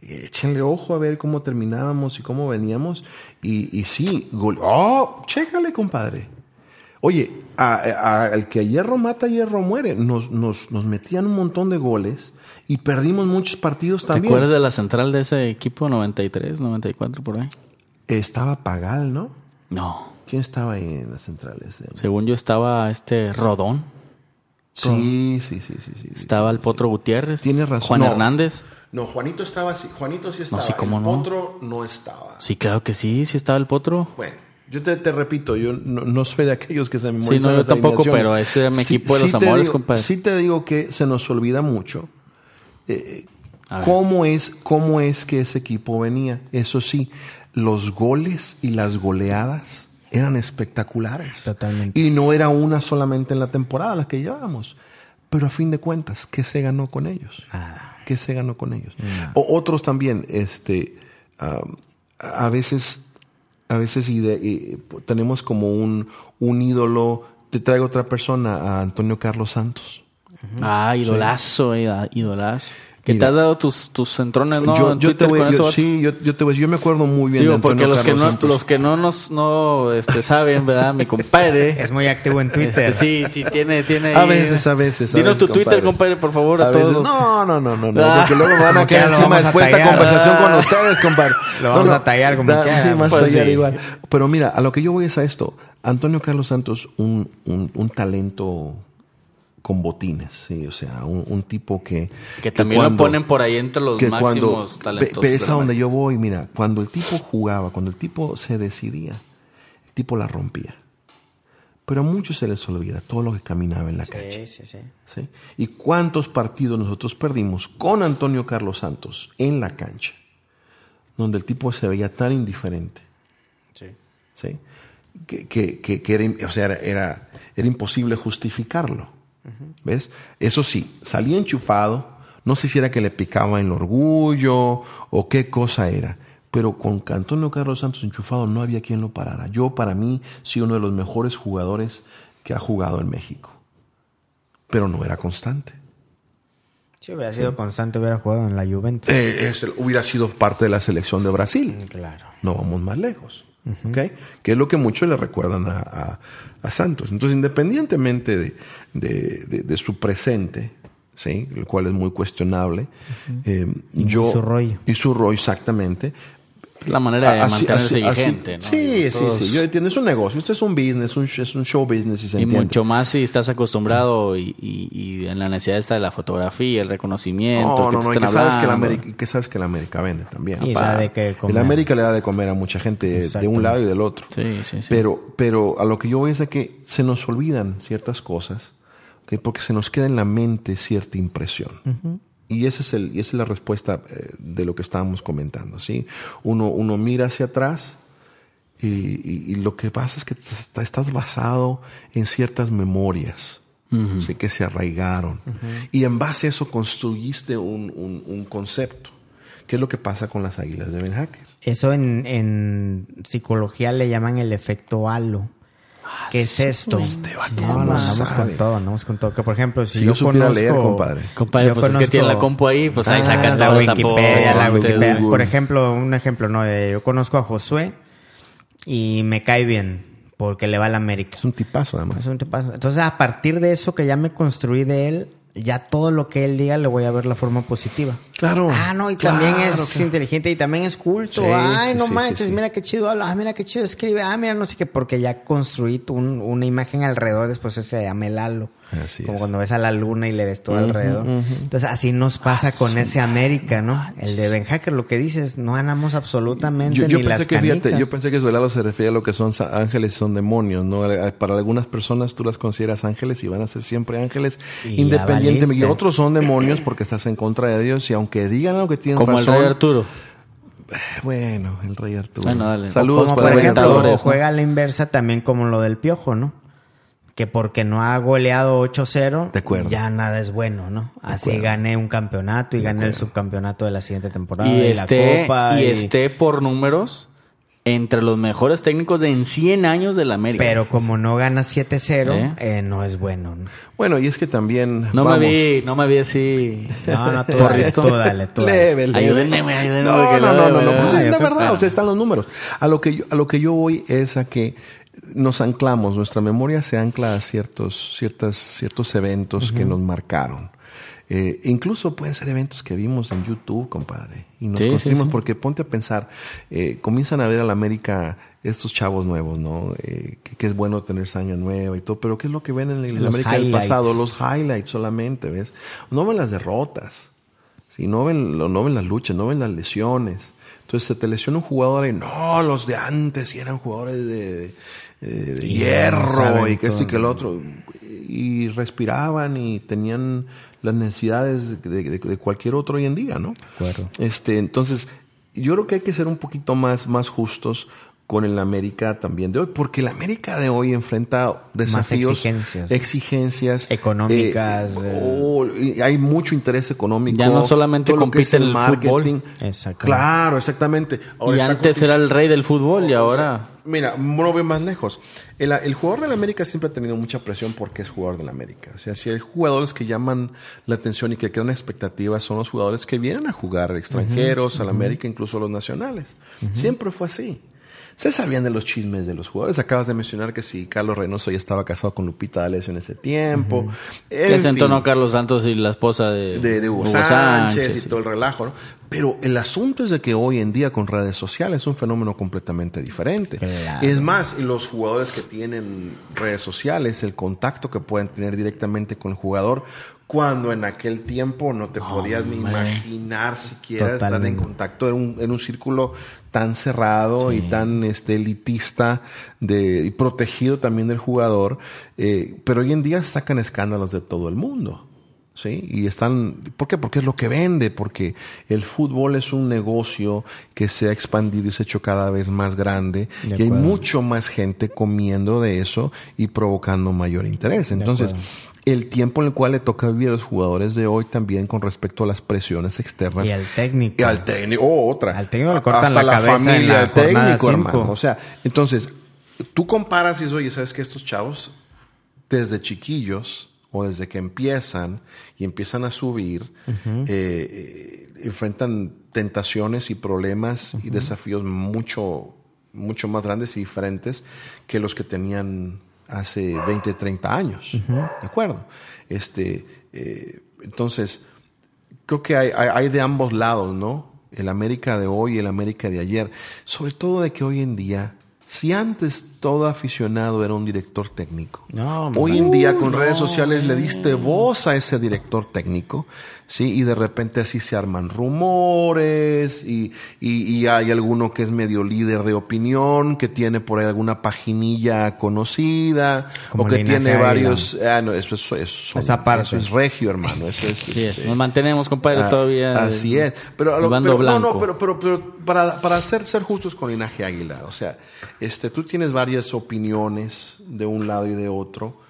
Échenle ojo a ver cómo terminábamos y cómo veníamos. Y, y sí, gol. ¡Oh! Chécale, compadre. Oye, al que a hierro mata, hierro muere. Nos, nos, nos metían un montón de goles y perdimos muchos partidos ¿Te también. acuerdas de la central de ese equipo 93, 94 por ahí? Estaba Pagal, ¿no? No. ¿Quién estaba ahí en las centrales? Según yo estaba este Rodón, Sí, sí, sí, sí, sí. estaba el Potro Gutiérrez, Tienes razón. Juan No. Hernández. No, Juanito estaba así. Juanito sí estaba. sí, cómo el no. Potro no estaba. Sí, claro que sí, sí estaba el Potro. Bueno, yo te, te repito, yo no, no soy de aquellos que se memorizan Sí, no, yo tampoco, pero ese era mi equipo de los amores, digo- compadre. Sí te digo que se nos olvida mucho eh, cómo es, cómo es que ese equipo venía. Eso sí, los goles y las goleadas eran espectaculares. Totalmente. Y no era una solamente en la temporada la que llevábamos. Pero a fin de cuentas, ¿qué se ganó con ellos? Nada. ¿Qué se ganó con ellos? O otros también, este, a veces, a veces eh, tenemos como un, un ídolo. Te traigo otra persona, a Antonio Carlos Santos. Ah, idolazo, eh, ah, idolazo. Que te has dado tus, tus entrones, ¿no? yo, en yo Twitter te voy, yo- sí, yo, yo te voy a decir, yo me acuerdo muy bien Digo, de Antonio porque los que Carlos no, Santos. los que no nos no este, saben, ¿verdad? Mi compadre. Es muy activo en Twitter. Este, sí, sí, tiene, tiene. A veces, a veces. a Dinos veces, tu Twitter, compadre, por favor, a, A veces- todos. No, no, no, no, no. Ah. Porque luego me van a quedar encima después esta conversación con ustedes, compadre. Lo vamos a tallar como da- quiera. sí, más Pues tallar sí. igual. Pero mira, a lo que yo voy es a esto. Antonio Carlos Santos, un, un, un talento con botines, sí, o sea, un, un tipo que... Que también cuando- lo ponen por ahí entre los que máximos cuando, talentos. pe- pe- es a donde yo voy, mira, cuando el tipo jugaba, cuando el tipo se decidía, el tipo la rompía. Pero a muchos se les olvida todo lo que caminaba en la cancha. Sí, sí, sí. ¿sí? ¿Y cuántos partidos nosotros perdimos con Antonio Carlos Santos en la cancha? Donde el tipo se veía tan indiferente. Sí. ¿sí? que, que, que- que era, o sea, era, era, era imposible justificarlo. ¿Ves? Eso sí, salía enchufado, no sé si era que le picaba el orgullo o qué cosa era, pero con Antonio Carlos Santos enchufado no había quien lo parara. Yo, para mí, sí uno de los mejores jugadores que ha jugado en México, pero no era constante. Si hubiera sido constante, hubiera jugado en la Juventus. Eh, es hubiera sido parte de la selección de Brasil. Claro. No vamos más lejos. ¿Ok? Que es lo que muchos le recuerdan a, a- a Santos. Entonces, independientemente de, de- de- de su presente, ¿sí? el cual es muy cuestionable, eh, Y yo. su rollo. Y su rollo, exactamente. La manera de Así- mantenerse así- así- vigente, ¿no? Sí, Digo, sí, todos- sí. Yo entiendo, es un negocio. Esto es un business, un, es un show business. Y, se Y mucho más si estás acostumbrado y, y- y en la necesidad esta de la fotografía, el reconocimiento, No, que no, no, y que sabes que, la. América, y que sabes que la América vende también. Y. El América le da de comer a mucha gente de un lado y del otro. Sí, sí, sí. Pero, pero a lo que yo voy es a que se nos olvidan ciertas cosas, porque se nos queda en la mente cierta impresión. Y, ese es el, y esa es la respuesta eh, de lo que estábamos comentando. ¿sí? Uno, uno mira hacia atrás y, y- y lo que pasa es que est- estás basado en ciertas memorias. ¿sí? que se arraigaron. Y en base a eso construiste un, un- un concepto. ¿Qué es lo que pasa con las águilas de Ben Hacker? Eso en, en psicología le llaman el efecto halo. ¿Qué es esto? este vato no, no, andamos con todo, andamos con todo. Que por ejemplo, si, Si yo, yo supiera conozco, leer, compadre. Compadre, yo pues es que conozco- tiene la compu ahí, pues ahí Ah, saca la todos Wikipedia, la Wikipedia. Google. Por ejemplo, un ejemplo, ¿no? Yo conozco a Josué y me cae bien porque le va a la América. Es un tipazo, además. Es un tipazo. Entonces, a partir de eso que ya me construí de él, ya todo lo que él diga le voy a ver la forma positiva. Claro. Ah, no, y Claro, también es claro. inteligente y también es culto. Sí, Ay, sí, no sí, manches, mira qué chido habla, ah, mira qué chido escribe, ah, mira no sé qué, porque ya construí tu- un- una imagen alrededor, después se llama el halo. Así Como es. cuando ves a la luna y le ves todo alrededor. Entonces, así nos pasa Ah, con ese América, ¿no? El de Ben Hacker, lo que dices, no ganamos absolutamente Yo, yo ni pensé las que, fíjate, yo pensé que se refiere a lo que son ángeles y son demonios, ¿no? Eh, Para algunas personas tú las consideras ángeles y van a ser siempre ángeles independientemente. Y otros son demonios porque estás en contra de Dios y aunque digan lo que tienen Como el rey Arturo. Bueno, el rey Arturo. Bueno, dale. Saludos Como para por ejemplo, juega a la inversa también como lo del piojo, ¿no? Que porque no ha goleado 8-0, De acuerdo. ya nada es bueno, ¿no? Así acuerdo. gané un campeonato y gané el subcampeonato de la siguiente temporada. Y y esté, la Copa. y y- esté por números entre los mejores técnicos de en 100 años de la América. Pero como no gana 7-0, ¿Eh? eh, no es bueno. ¿no? Bueno, y es que también. No vamos, me vi, no me vi así. No, no, tú Por dale, listo. tú dale, tú dale. Leve, leve. Ayúdenme, ayúdenme, No, no, no, no, no, ¿verdad? pues, Yo de creo verdad, que- o sea, están los números. A lo que yo, a lo que yo voy es a que nos anclamos, nuestra memoria se ancla a ciertos, ciertas, ciertos eventos que nos marcaron. Eh, incluso pueden ser eventos que vimos en YouTube, compadre. Y nos Sí, sí, construimos sí. porque ponte a pensar, eh, comienzan a ver a la América estos chavos nuevos, ¿no? Eh, que, que es bueno tener sangre nueva y todo, pero ¿qué es lo que ven en, la América del pasado? Los highlights solamente, ¿ves? No ven las derrotas. Si no ven, no ven las luchas, no ven las lesiones. Entonces se te lesiona un jugador y no, los de antes sí eran jugadores de, de- de Y hierro y que esto y que el otro. Y respiraban y tenían las necesidades de, de- de cualquier otro hoy en día, ¿no? acuerdo. Este, entonces, yo creo que hay que ser un poquito más, más justos con el América también de hoy, porque el América de hoy enfrenta desafíos, exigencias. exigencias Económicas, eh, eh. oh, hay mucho interés económico. Ya no solamente compite el fútbol. Exactamente. Claro, exactamente. Ahora y antes era el rey del fútbol y ahora... Mira, no ve más lejos. El, el jugador del América siempre ha tenido mucha presión porque es jugador del América. O sea, si hay jugadores que llaman la atención y que crean expectativas, son los jugadores que vienen a jugar extranjeros, al América, incluso los nacionales. Siempre fue así. Se sabían de los chismes de los jugadores. Acabas de mencionar que si Carlos Reynoso ya estaba casado con Lupita D'Alessio en ese tiempo. En Que se entonó Carlos Santos y la esposa de, de, de Hugo, Sánchez, y todo el relajo, ¿no? Pero el asunto es de que hoy en día con redes sociales es un fenómeno completamente diferente. Claro. Es más, los jugadores que tienen redes sociales, el contacto que pueden tener directamente con el jugador, cuando en aquel tiempo no te podías ni imaginar siquiera estar en contacto en un, en un círculo tan cerrado y tan este, elitista de, y protegido también del jugador. eh, pero hoy en día sacan escándalos de todo el mundo. ¿sí? Y están, ¿por qué? Porque es lo que vende, porque el fútbol es un negocio que se ha expandido y se ha hecho cada vez más grande De y hay mucho más gente comiendo de eso y provocando mayor interés. Entonces. El tiempo en el cual le toca vivir a los jugadores de hoy también con respecto a las presiones externas. Y al técnico. Y al técnico, oh, otra. Al técnico le cortan Hasta la la, cabeza en familia la del técnico, hermano. O sea, entonces, tú comparas y dices, oye, ¿sabes que Estos chavos, desde chiquillos o desde que empiezan y empiezan a subir, eh, eh, enfrentan tentaciones y problemas y desafíos mucho, mucho más grandes y diferentes que los que tenían hace 20, 30 años. ¿De acuerdo? Este, eh, entonces, creo que hay, hay, hay de ambos lados, ¿no? El América de hoy y el América de ayer. Sobre todo de que hoy en día, si antes todo aficionado era un director técnico, No, hoy en día con redes sociales le diste voz a ese director técnico, ¿sí? Y de repente así se arman rumores y, y- y hay alguno que es medio líder de opinión, que tiene por ahí alguna paginilla conocida Como o que tiene varios... Ah, no, eso, es- eso, Esa parte. eso es regio, hermano. Eso es, Sí, es. este, Nos mantenemos, compadre, Ah, todavía. Así es. Pero, a lo- pero- no, no, pero, pero, pero para, para ser, ser justos con Linaje Águila, o sea, este, tú tienes varias opiniones de un lado y de otro,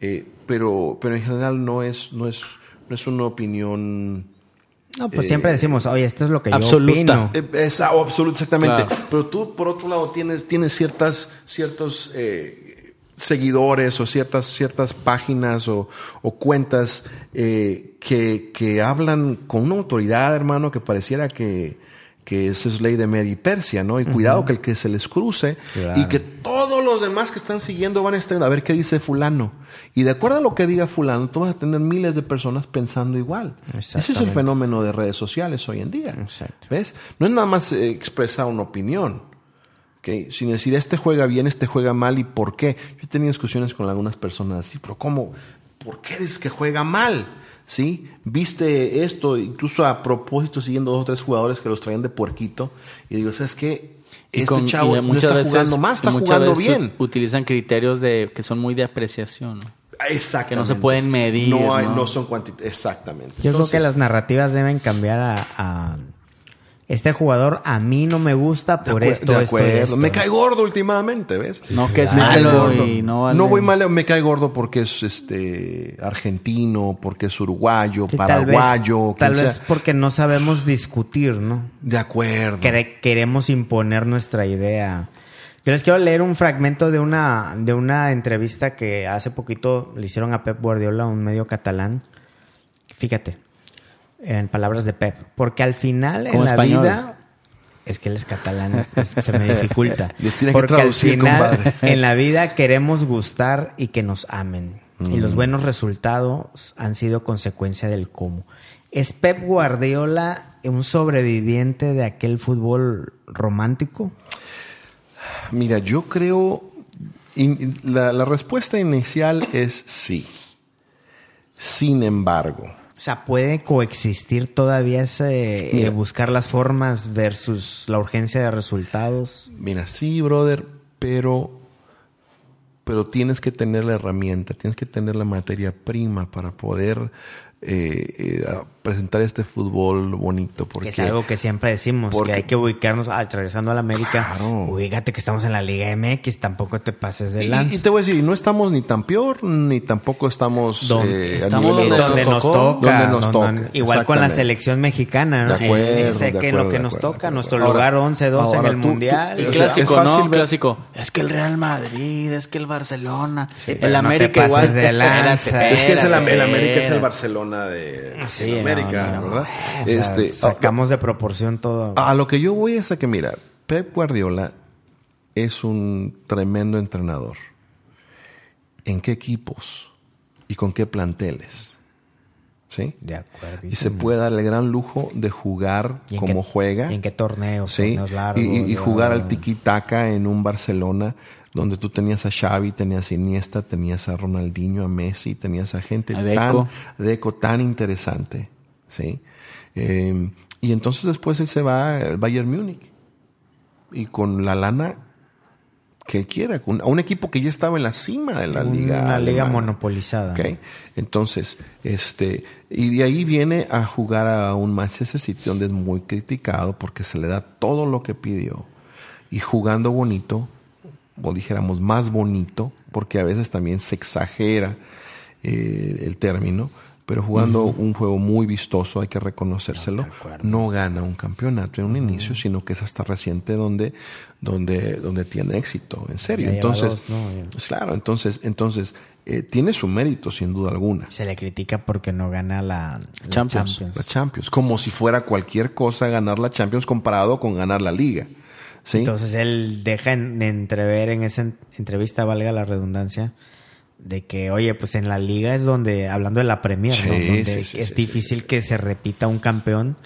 eh, pero, pero en general no es, no es, no es una opinión No, pues siempre decimos, oye, esto es lo que Absoluta. yo opino. eh, Es, absoluto, exactamente. Claro. Pero tú, por otro lado, tienes, tienes ciertas, ciertos eh, seguidores o ciertas, ciertas páginas o, o cuentas eh, que, que hablan con una autoridad, hermano, que pareciera que, que eso es ley de media y Persia, ¿no? Y cuidado que el que se les cruce Claro. y que todos los demás que están siguiendo van a estar a ver qué dice fulano. Y de acuerdo a lo que diga fulano, tú vas a tener miles de personas pensando igual. Ese es el fenómeno de redes sociales hoy en día. Exacto. ¿Ves? No es nada más eh, expresar una opinión. ¿ok? Sin decir, este juega bien, este juega mal y por qué. Yo he tenido discusiones con algunas personas así, pero ¿cómo? ¿Por qué dices que juega mal? ¿Sí? Viste esto, incluso a propósito, siguiendo dos o tres jugadores que los traían de puerquito. Y digo, ¿sabes qué? Este con- chavo no está veces- jugando mal, está jugando veces bien. Utilizan criterios de que son muy de apreciación. ¿no? Exactamente. que no se pueden medir, No, hay, ¿no? no son cuantitativos. Exactamente. Yo creo Entonces, que las narrativas deben cambiar a, a- este jugador a mí no me gusta por esto, de esto esto. Me cae gordo últimamente, ¿ves? No, que es Me malo gordo. y no vale. voy mal, me cae gordo porque es este argentino, porque es uruguayo, Sí, tal vez- paraguayo, Tal vez, porque no sabemos discutir, ¿no? De acuerdo. Quere- queremos imponer nuestra idea. Yo les quiero leer un fragmento de una, de una entrevista que hace poquito le hicieron a Pep Guardiola, un medio catalán. Fíjate, en palabras de Pep. Porque al final en la español. vida... Es que él es catalán, se me dificulta. Les tiene que Porque al traducir, final compadre. en la vida queremos gustar y que nos amen. Y Mm. los buenos resultados han sido consecuencia del cómo. ¿Es Pep Guardiola un sobreviviente de aquel fútbol romántico? Mira, yo creo. in- la, la respuesta inicial es sí. Sin embargo, O sea, ¿puede coexistir todavía ese eh, buscar las formas versus la urgencia de resultados? mira, sí, brother, pero. Pero tienes que tener la herramienta, tienes que tener la materia prima para poder eh, eh, a- presentar este fútbol bonito. Que Porque es algo que siempre decimos, porque- que hay que ubicarnos, al regresando a la América, Claro. ubícate que estamos en la Liga MX, tampoco te pases de Y, lanza. y te voy a decir, no estamos ni tan peor, ni tampoco estamos, Donde- eh, estamos donde donde nos tocó, toca. donde nos no, toca, no, igual con la selección mexicana, ¿no? Acuerdo, Ese de que acuerdo, lo que nos acuerdo, toca, nuestro acuerdo. lugar Ahora- 11-12 en el tú- tú- Mundial. Sea, clásico, es fácil ¿no? ver- Clásico. Es que el Real Madrid, es que el Barcelona. pero el América igual. Es que es el, América es el espérate. De, Sí, América, no, no. ¿verdad? O sea, este, sacamos de proporción todo. a, lo que yo voy es a que, mira, Pep Guardiola es un tremendo entrenador. ¿En qué equipos y con qué planteles? ¿Sí? de acuerdo. Y se puede dar el gran lujo de jugar ¿Y en como qué- juega. y en qué torneos? Sí, Torneos largos, y, y- y jugar al tiki-taka en un Barcelona donde tú tenías a Xavi, tenías a Iniesta, tenías a Ronaldinho, a Messi, tenías a gente A Deco. tan Deco tan interesante, ¿sí? Eh, y entonces después él se va al Bayern Múnich y con la lana que él quiera, a un equipo que ya estaba en la cima de la liga. Una liga alemana. monopolizada. Ok. Entonces, este, y de ahí viene a jugar a un Manchester City donde es muy criticado porque se le da todo lo que pidió. Y jugando bonito, o dijéramos más bonito, porque a veces también se exagera eh, el término, pero jugando un juego muy vistoso, hay que reconocérselo, no gana un campeonato en un inicio, sino que es hasta reciente donde, donde, donde tiene éxito, en serio. Ya Entonces, dos, ¿no? Ya. pues claro, entonces, entonces eh, tiene su mérito, sin duda alguna. Se le critica porque no gana la, la Champions. Champions. La Champions, como si fuera cualquier cosa ganar la Champions comparado con ganar la Liga. ¿Sí? Entonces él deja en- de entrever en esa en- entrevista, valga la redundancia, de que, oye, pues en la liga es donde, hablando de la Premier, donde sí, es difícil que se repita un campeón.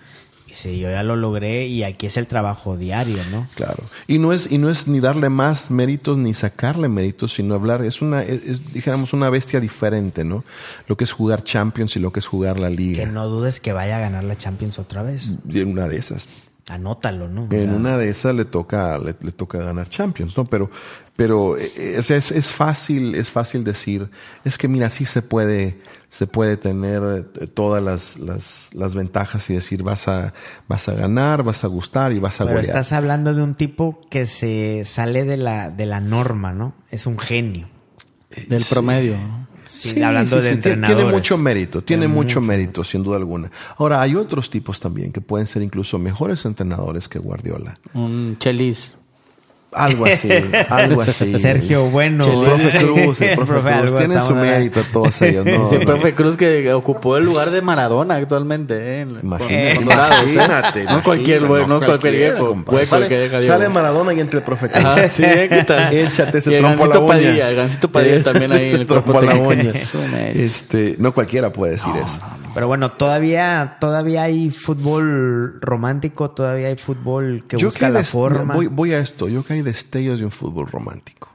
Y si yo ya lo logré y aquí es el trabajo diario, ¿no? Claro. Y no es, y no es ni darle más méritos ni sacarle méritos, sino hablar, es una, es, es, dijéramos, una bestia diferente, ¿no? Lo que es jugar Champions y lo que es jugar la Que Liga. no dudes que vaya a ganar la Champions otra vez. Y en una de esas. Anótalo, ¿no? En Ya. una de esas le toca, le, le toca ganar Champions, ¿no? Pero, pero eh, sea, es, es fácil, es fácil decir, es que mira, sí se puede, se puede tener eh, todas las, las, las ventajas y decir vas a, vas a ganar, vas a gustar y vas a Pero golear. estás hablando de un tipo que se sale de la, de la norma, ¿no? Es un genio. Del promedio. Hablando de Tiene- entrenadores. Tiene mucho mérito, tiene Tiene mucho mucho. mérito, sin duda alguna. Ahora, hay otros tipos también que pueden ser incluso mejores entrenadores que Guardiola. Un chelis. Algo así, algo así. Sergio Bueno. El profe Cruz, el profe, Profe, Cruz. Tienen su mérito todos ellos. ¿no? Ese profe Cruz que ocupó el lugar de Maradona actualmente. ¿eh? Imagínate, con Dorados, ¿eh? imagínate, No cualquier imagínate, güey, no es cualquier. Hueco el que deja Sale, sale Maradona y entre el profe Cruz. Ah, sí, ¿eh? ¿qué tal? Échate ese el trompo a la Gancito uña. Padilla, el Gancito Padilla también ahí en el Trompo a la uña. Este, no cualquiera puede decir eso. Pero bueno, todavía, todavía hay fútbol romántico, todavía hay fútbol que Yo busca la forma. Voy, voy a esto. Yo que hay destellos de un fútbol romántico.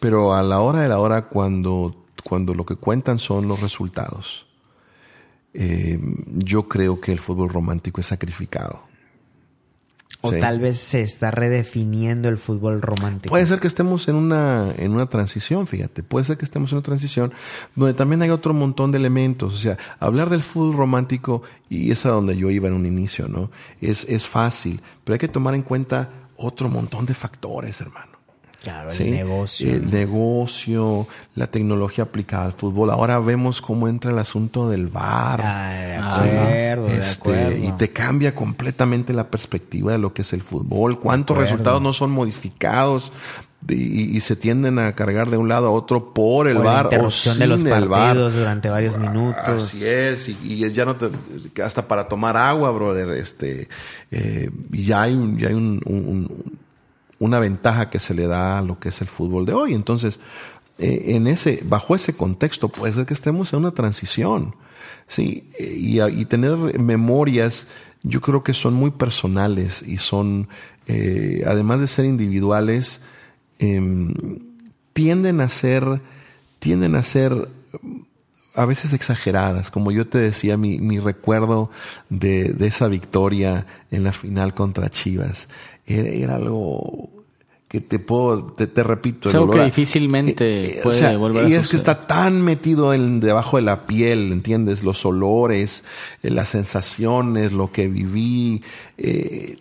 Pero a la hora de la hora, cuando, cuando lo que cuentan son los resultados, eh, yo creo que el fútbol romántico es sacrificado. o Sí. tal vez se está redefiniendo el fútbol romántico. Puede ser que estemos en una, en una transición, fíjate. Puede ser que estemos en una transición donde también hay otro montón de elementos. O sea, hablar del fútbol romántico, y es a donde yo iba en un inicio, ¿no? Es, es fácil, pero hay que tomar en cuenta otro montón de factores, hermano. claro, el negocio. El negocio, la tecnología aplicada al fútbol. Ahora vemos cómo entra el asunto del VAR. Ah, de Sí. acuerdo, de Este, acuerdo. Y te cambia completamente la perspectiva de lo que es el fútbol. ¿Cuántos resultados no son modificados y, y se tienden a cargar de un lado a otro por el Por la VAR o interrupción sin de los el partidos durante varios minutos. Así es, y, y ya no te, hasta para tomar agua, brother, este, eh, ya hay, un- ya hay un- un- un- una ventaja que se le da a lo que es el fútbol de hoy. Entonces, eh, en ese, bajo ese contexto, puede ser que estemos en una transición, sí, eh, y, tener memorias, yo creo que son muy personales y son, eh, además de ser individuales, em, tienden a ser, tienden a ser a veces exageradas. Como yo te decía, mi, mi recuerdo de, de esa victoria en la final contra Chivas era, era algo que te puedo, te, te repito. Es algo que difícilmente puede volver a Y es que está tan metido en, debajo de la piel, ¿entiendes? Los olores, eh, las sensaciones, lo que viví. eh,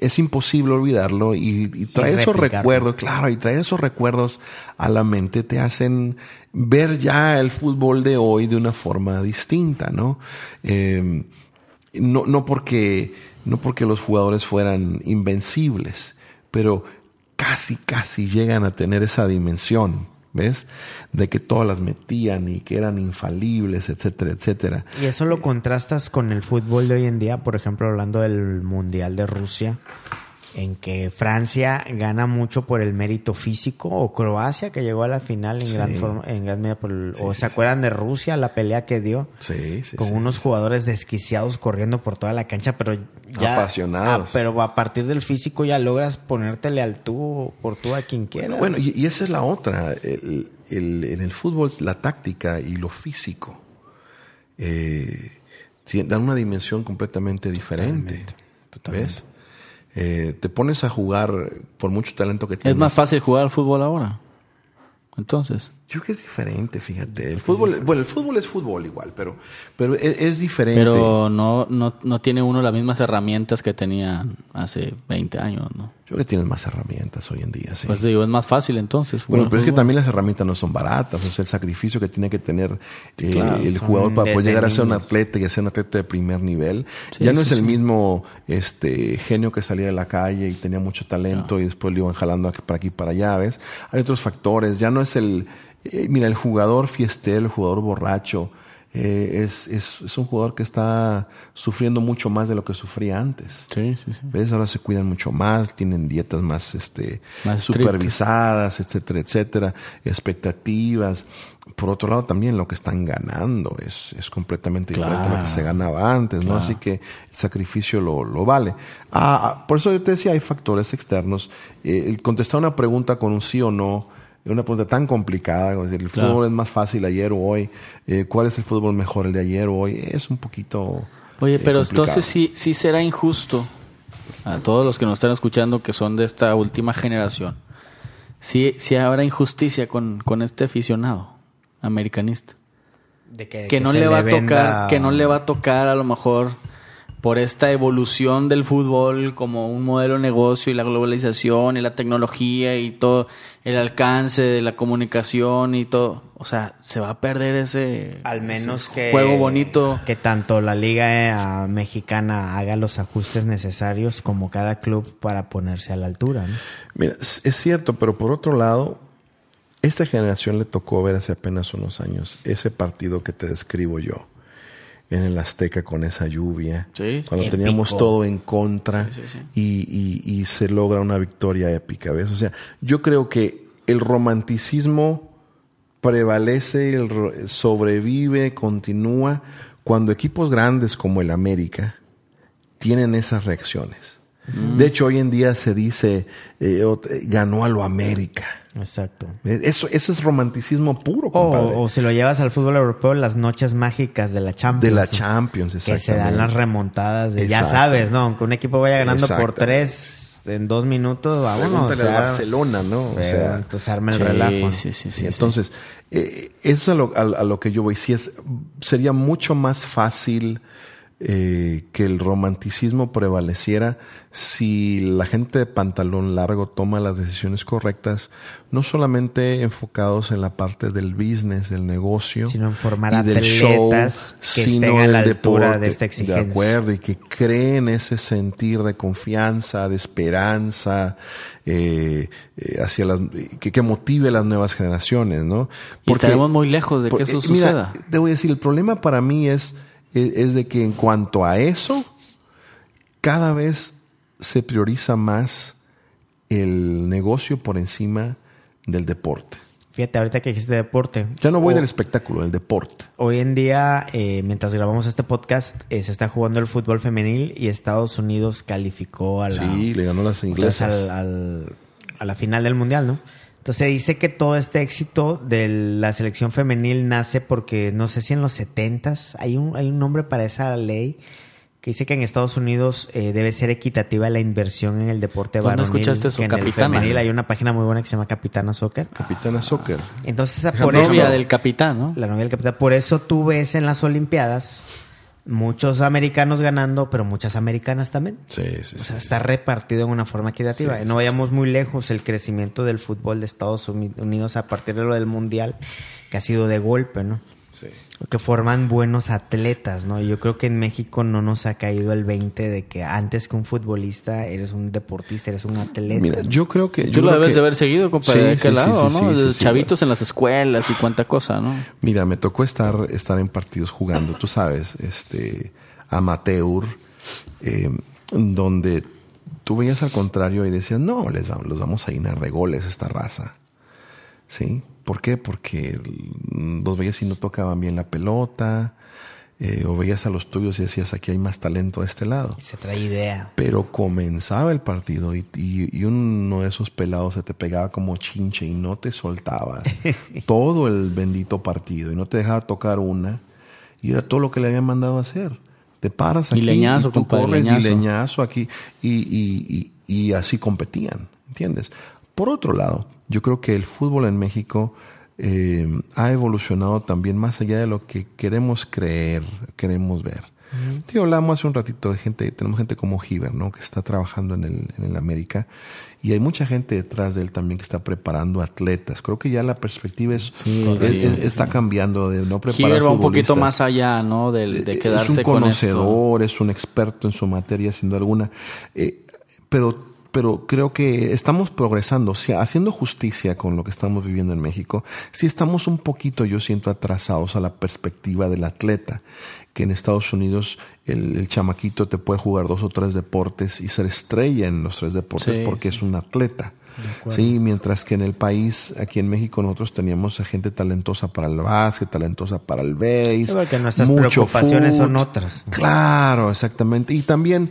es imposible olvidarlo y, y traer esos recuerdos, claro, y traer esos recuerdos a la mente te hacen ver ya el fútbol de hoy de una forma distinta, ¿no? Eh, no, no porque, no porque los jugadores fueran invencibles, pero casi, casi llegan a tener esa dimensión, ¿ves? De que todas las metían y que eran infalibles, etcétera, etcétera. Y eso lo contrastas con el fútbol de hoy en día, por ejemplo, hablando del Mundial de Rusia, en que Francia gana mucho por el mérito físico, o Croacia, que llegó a la final en, gran, forma, en gran medida por el- o se acuerdan de Rusia, la pelea que dio, con unos jugadores desquiciados corriendo por toda la cancha, pero ya... Apasionados. Ah, pero a partir del físico ya logras ponértele al tú por tú a quien quieras. Bueno, y, y esa es la otra. El- el- en el fútbol, la táctica y lo físico eh, dan una dimensión completamente diferente. ¿Ves? Eh, te pones a jugar por mucho talento que Es tienes. más fácil jugar al fútbol ahora. Entonces. Yo creo que es diferente, fíjate. El fútbol, bueno, el fútbol es fútbol igual, pero, pero es, es diferente. Pero no, no, no tiene uno las mismas herramientas que tenía hace 20 años, ¿no? Yo creo que tienes más herramientas hoy en día, sí. Pues digo, es más fácil entonces. Bueno, pero es que también las herramientas no son baratas, o sea, el sacrificio que tiene que tener eh, claro, el jugador para poder llegar a ser un atleta y a ser un atleta de primer nivel. Sí, ya no es el mismo este genio que salía de la calle y tenía mucho talento y después lo iban jalando aquí- para aquí para allá, ¿ves? Hay otros factores, ya no es el... eh, mira, el jugador fiestero, el jugador borracho, eh, es, es, es un jugador que está sufriendo mucho más de lo que sufría antes. Sí, sí, sí. ¿Ves? Ahora se cuidan mucho más, tienen dietas más, este, Más supervisadas, etcétera, etcétera, expectativas. Por otro lado, también lo que están ganando es, es completamente diferente a lo que se ganaba antes, ¿no? Así que el sacrificio lo, lo vale. Ah, ah, por eso yo te decía, hay factores externos. Eh, el contestar una pregunta con un sí o no, una pregunta tan complicada, el Claro. fútbol es más fácil ayer o hoy, eh, ¿cuál es el fútbol mejor, el de ayer o hoy? Es un poquito... Oye, eh, pero complicado. entonces sí, sí será injusto a todos los que nos están escuchando que son de esta última generación. Sí, sí habrá injusticia con, con este aficionado americanista. De que, que no le va a venda- tocar, que no le va a tocar a lo mejor por esta evolución del fútbol como un modelo de negocio y la globalización y la tecnología y todo el alcance de la comunicación y todo, o sea, se va a perder ese Al menos ese que juego bonito. que tanto la liga eh, mexicana haga los ajustes necesarios como cada club para ponerse a la altura. ¿no? Mira, es es cierto, pero por otro lado, esta generación le tocó ver hace apenas unos años ese partido que te describo yo en el Azteca con esa lluvia, Sí, cuando épico. teníamos todo en contra Sí, sí, sí. Y, y- y se logra una victoria épica, ¿ves? O sea, yo creo que el romanticismo prevalece, el sobrevive, continúa cuando equipos grandes como el América tienen esas reacciones. Mm. De hecho, hoy en día se dice, eh, ganó a lo América. Exacto. Eh, Eso, eso es romanticismo puro, compadre. O, o si lo llevas al fútbol europeo, las noches mágicas de la Champions. de la. Champions, Que se dan las remontadas de, ya Exacto. sabes, ¿no? Aunque un equipo vaya ganando por tres en dos minutos, vámonos. O sea, al Barcelona, ¿no? O sea, entonces arma el Sí, relajo. sí, sí, sí, Sí, entonces, eh, eso es a lo, a- a lo que yo voy. Sí es, sería mucho más fácil eh, que el romanticismo prevaleciera si la gente de pantalón largo toma las decisiones correctas, no solamente enfocados en la parte del business, del negocio, Sino en formar y del show, atletas que sino estén a la altura deporte. de esta exigencia. De acuerdo, y que creen ese sentir de confianza, de esperanza, eh, eh, hacia las, que, que motive a las nuevas generaciones, ¿no? Y estaremos muy lejos de que porque, eso mira, suceda. te voy a decir, el problema para mí es, es, es de que en cuanto a eso, cada vez se prioriza más el negocio por encima del deporte. Fíjate, ahorita que dijiste deporte. Ya no voy o- del espectáculo, del deporte. Hoy en día, eh, mientras grabamos este podcast, eh, se está jugando el fútbol femenil y Estados Unidos calificó a la, Sí, le ganó las inglesas. al- al- a la final del mundial, ¿no? Entonces dice que todo este éxito de la selección femenil nace porque no sé si en los 70s hay un, hay un nombre para esa ley que dice que en Estados Unidos eh, debe ser equitativa la inversión en el deporte ¿Dónde varonil. escuchaste eso, que en el Capitana? femenil hay una página muy buena que se llama Capitana Soccer. Capitana Soccer. Entonces, La por novia eso, del capitán, ¿no? la novia del capitán. Por eso tú ves en las Olimpiadas muchos americanos ganando, pero muchas americanas también. Sí, sí, O sea, sí. está repartido en una forma equitativa. Sí, no vayamos muy lejos. El crecimiento del fútbol de Estados Uni- Unidos a partir de lo del Mundial, que ha sido de golpe, ¿no? Sí. Que forman buenos atletas, ¿no? Yo creo que en México no nos ha caído el 20 de que antes que un futbolista eres un deportista, eres un atleta. Mira, yo creo que... Tú lo debes que- de haber seguido, compadre, Sí, de aquel sí, sí, lado, sí, ¿no? sí, De sí, chavitos en las escuelas y cuánta cosa, ¿no? Mira, me tocó estar, estar en partidos jugando, tú sabes, este amateur, eh, donde tú veías al contrario y decías, no, les vamos, los vamos a llenar de goles esta raza. ¿Sí? ¿Por qué? Porque los veías y no tocaban bien la pelota, eh, o veías a los tuyos y decías, aquí hay más talento de este lado. Se trae idea. Pero comenzaba el partido y, y- y uno de esos pelados se te pegaba como chinche y no te soltaba todo el bendito partido y no te dejaba tocar una y era todo lo que le habían mandado a hacer. Te paras Y aquí leñazo, y tú compadre, corres leñazo. y leñazo aquí y, y- y- y así competían, ¿entiendes? Por otro lado, yo creo que el fútbol en México eh, ha evolucionado también más allá de lo que queremos creer, queremos ver. Tío, hablamos hace un ratito de gente, tenemos gente como Giver, ¿no? Que está trabajando en el, en el América. Y hay mucha gente detrás de él también que está preparando atletas. Creo que ya la perspectiva es, Sí, es- sí, es- sí. está cambiando de no preparar Giver va un poquito más allá, ¿no? De, quedarse es un con esto. conocedor, es un experto en su materia, sin duda alguna. Eh, pero, pero creo que estamos progresando, o sea, haciendo justicia con lo que estamos viviendo en México. Sí estamos un poquito, yo siento, atrasados a la perspectiva del atleta. Que en Estados Unidos el, el chamaquito te puede jugar dos o tres deportes y ser estrella en los tres deportes Sí, porque es un atleta. Sí, mientras que en el país, aquí en México, nosotros teníamos a gente talentosa para el básquet, talentosa para el béis. Porque nuestras mucho preocupaciones son fut. otras. Claro, exactamente. Y también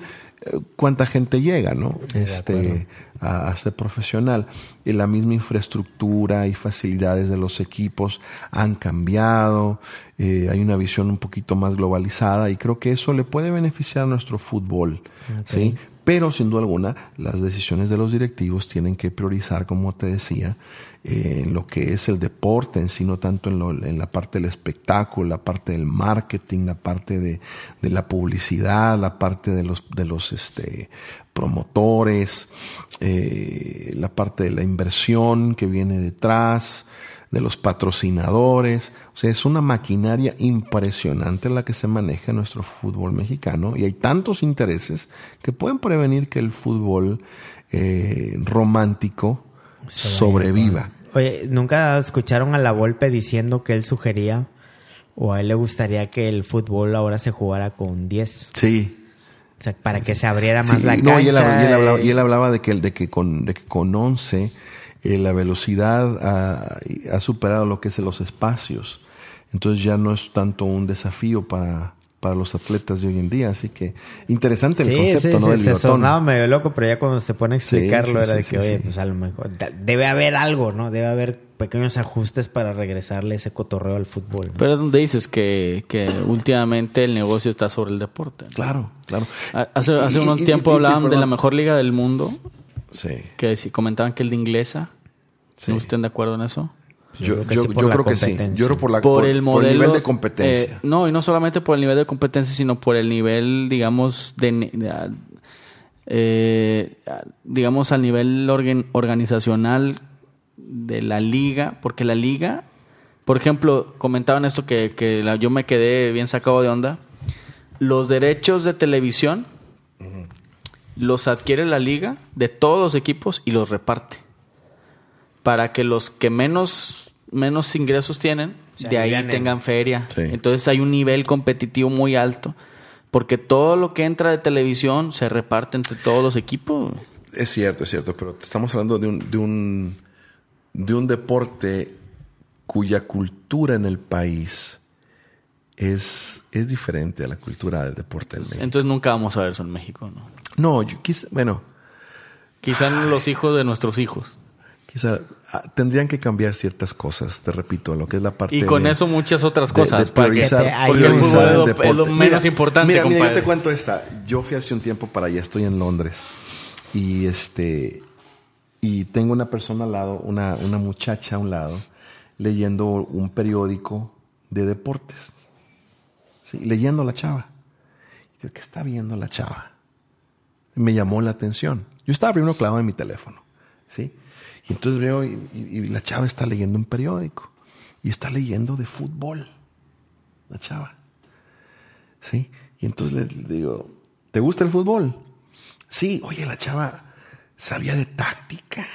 cuánta gente llega, ¿no? Este, a, a ser profesional. Y la misma infraestructura y facilidades de los equipos han cambiado. Eh, hay una visión un poquito más globalizada y creo que eso le puede beneficiar a nuestro fútbol, ¿sí? Pero sin duda alguna, las decisiones de los directivos tienen que priorizar, como te decía, eh, en lo que es el deporte en sí, tanto en, la parte del espectáculo, la parte del marketing, la parte de, la publicidad, la parte de los, de los este, promotores, eh, la parte de la inversión que viene detrás, de los patrocinadores. O sea, es una maquinaria impresionante la que se maneja en nuestro fútbol mexicano y hay tantos intereses que pueden prevenir que el fútbol eh, romántico sobreviva. Oye, ¿nunca escucharon a la Volpe diciendo que él sugería o a él le gustaría que el fútbol ahora se jugara con 10? Sí. O sea, para que se abriera más Sí, la no, cancha. y él, hablaba, y él hablaba- y él hablaba de que, de que con, de que con 11 eh, la velocidad ha, ha superado lo que es los espacios. Entonces ya no es tanto un desafío para, para los atletas de hoy en día. Así que interesante el Sí, concepto, sí, ¿no? sí, se sonaba medio loco, pero ya cuando se pone a explicarlo Sí, sí, era de sí, que, sí, oye, sí. pues a lo mejor debe haber algo, ¿no? Debe haber pequeños ajustes para regresarle ese cotorreo al fútbol. ¿no? Pero es donde dices que, que últimamente el negocio está sobre el deporte. ¿no? Claro, claro. Ha- Hace, hace Y- unos y- y- tiempo y- hablaban de la mejor liga del mundo, Sí. que si comentaban que el de inglesa. Sí. ¿No estén de acuerdo en eso? Yo, creo que yo- sí creo que sí. competencia. Yo creo por, la, por, por- el por modelo nivel de competencia. eh, no y no solamente por el nivel de competencia sino por el nivel digamos de, eh, digamos al nivel organ- organizacional de la liga porque la liga por ejemplo comentaban esto que, que la- yo me quedé bien sacado de onda los derechos de televisión los adquiere la liga de todos los equipos y los reparte para que los que menos, menos ingresos tienen, Se de ahí tengan feria. Sí. Entonces hay un nivel competitivo muy alto. Porque todo lo que entra de televisión se reparte entre todos los equipos. Es cierto, es cierto, pero estamos hablando de un, de un, de un deporte cuya cultura en el país es, es diferente a la cultura del deporte en México. Entonces nunca vamos a ver eso en México, ¿no? No, yo quizá, bueno, Quizá los hijos de nuestros hijos. quizá ah, tendrían que cambiar ciertas cosas, te repito, lo que es la parte Y con de- eso muchas otras de- cosas. de que- priorizar- Que te- el priorizar fútbol es el lo, deporte. es lo menos importante, Mira, mira, yo te cuento esta. Yo fui hace un tiempo para allá, estoy en Londres. Y este y tengo una persona al lado, una, una muchacha a un lado, leyendo un periódico de deportes. Sí, leyendo la chava. ¿qué está viendo la chava? Me llamó la atención. Yo estaba primero clavado en mi teléfono. ¿sí? Y entonces veo y, y- y la chava está leyendo un periódico. Y está leyendo de fútbol. La chava. ¿Sí? Y entonces le, le digo, ¿te gusta el fútbol? Sí, oye, la chava sabía de táctica.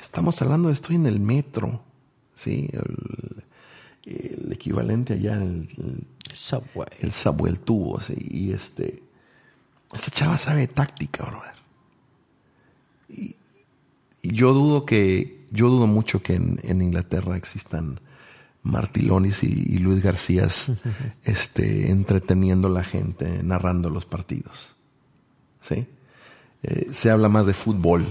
Estamos hablando de estoy en el metro, ¿sí? El, el equivalente allá en el, el- Subway. el subway, el tubo, ¿sí? Y este, esta chava sabe de táctica, brother. Y, y yo dudo que, yo dudo mucho que en, en Inglaterra existan Martilonis y, y Luis Garcías este, entreteniendo a la gente, narrando los partidos. ¿Sí? Eh, se habla más de fútbol,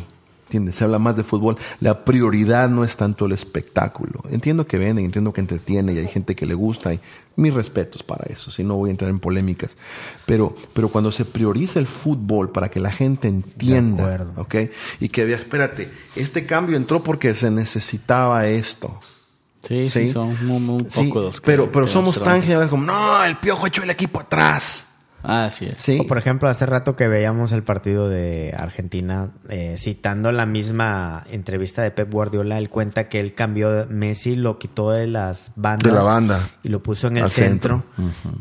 ¿Entiendes? Se habla más de fútbol. La prioridad no es tanto el espectáculo. Entiendo que venden, entiendo que entretiene y hay gente que le gusta y mis respetos para eso, si no voy a entrar en polémicas. Pero, pero cuando se prioriza el fútbol para que la gente entienda. ¿ok? Y que vea, espérate, este cambio entró porque se necesitaba esto. Sí, sí, son muy, muy Sí, pocos los que- pero, pero que somos tan generales como, no, el piojo echó el equipo atrás. Ah, así es. Sí. O por ejemplo, hace rato que veíamos el partido de Argentina, eh, citando la misma entrevista de Pep Guardiola, él cuenta que él cambió Messi, lo quitó de las bandas. De la banda. Y lo puso en el centro,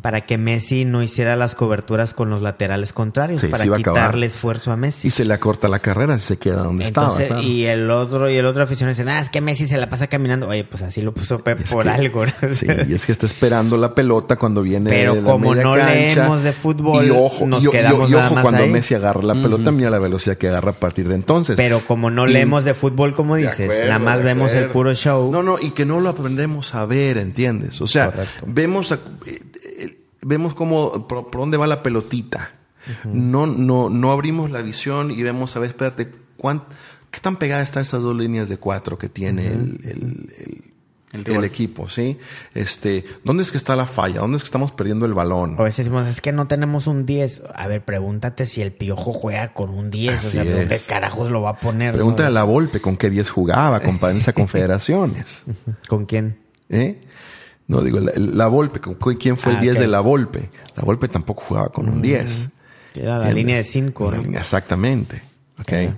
para que Messi no hiciera las coberturas con los laterales contrarios, Sí, para a quitarle esfuerzo a Messi. Y se le acorta la carrera si se queda donde Entonces, estaba. claro. y el otro y el otro aficionado dice, ah, es que Messi se la pasa caminando. Oye, pues así lo puso Pep Es por que- algo. ¿no? Sí, y es que está esperando la pelota cuando viene Pero de la como media no cancha. leemos de fútbol, y ojo, nos y- y- quedamos y nada ojo más cuando ahí. Messi agarra la pelota, mira la velocidad que agarra a partir de entonces. Pero como no Y- leemos de fútbol, como dices, acuerdo, nada más vemos el puro show. No, no, y que no lo aprendemos a ver, ¿entiendes? O sea, Correcto. vemos a- eh, eh, vemos cómo por, por dónde va la pelotita. No no no abrimos la visión y vemos a ver, espérate, ¿cuán- ¿qué tan pegadas están estas dos líneas de cuatro que tiene el, el- el- El equipo, ¿sí? Este, ¿dónde es que está la falla? ¿Dónde es que estamos perdiendo el balón? A veces decimos, es que no tenemos un 10. A ver, pregúntate si el piojo juega con un 10. Así o sea, ¿dónde es. carajos lo va a poner? Pregúntale a no? la Volpe con qué 10 jugaba, compadre, en esa confederaciones. ¿Con quién? ¿Eh? No, digo, la, la Volpe, ¿con ¿quién fue el Ah, 10 ok. de la Volpe? La Volpe tampoco jugaba con un 10. Era la línea de 5. La línea- Exactamente. Ok. Ajá.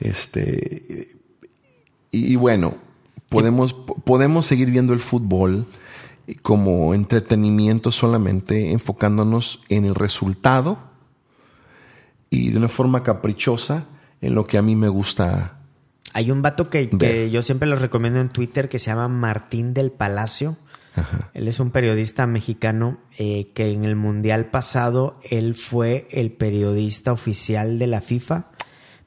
Este. Y, y bueno, podemos, po- podemos seguir viendo el fútbol como entretenimiento solamente enfocándonos en el resultado y de una forma caprichosa en lo que a mí me gusta. Hay un vato que, que yo siempre lo recomiendo en Twitter que se llama Martín del Palacio. Él es un periodista mexicano eh, que en el Mundial pasado él fue el periodista oficial de la FIFA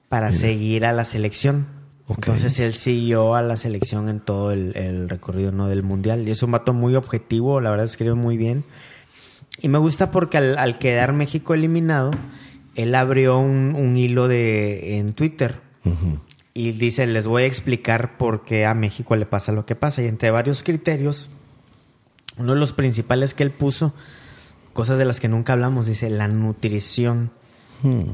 para seguir a la selección. Entonces él siguió a la selección en todo el, el recorrido ¿no? del Mundial. Y es un vato muy objetivo, la verdad escribe muy bien. Y me gusta porque al, al quedar México eliminado, él abrió un, un hilo de, en Twitter y dice, les voy a explicar por qué a México le pasa lo que pasa. Y entre varios criterios, uno de los principales que él puso, cosas de las que nunca hablamos, dice la nutrición.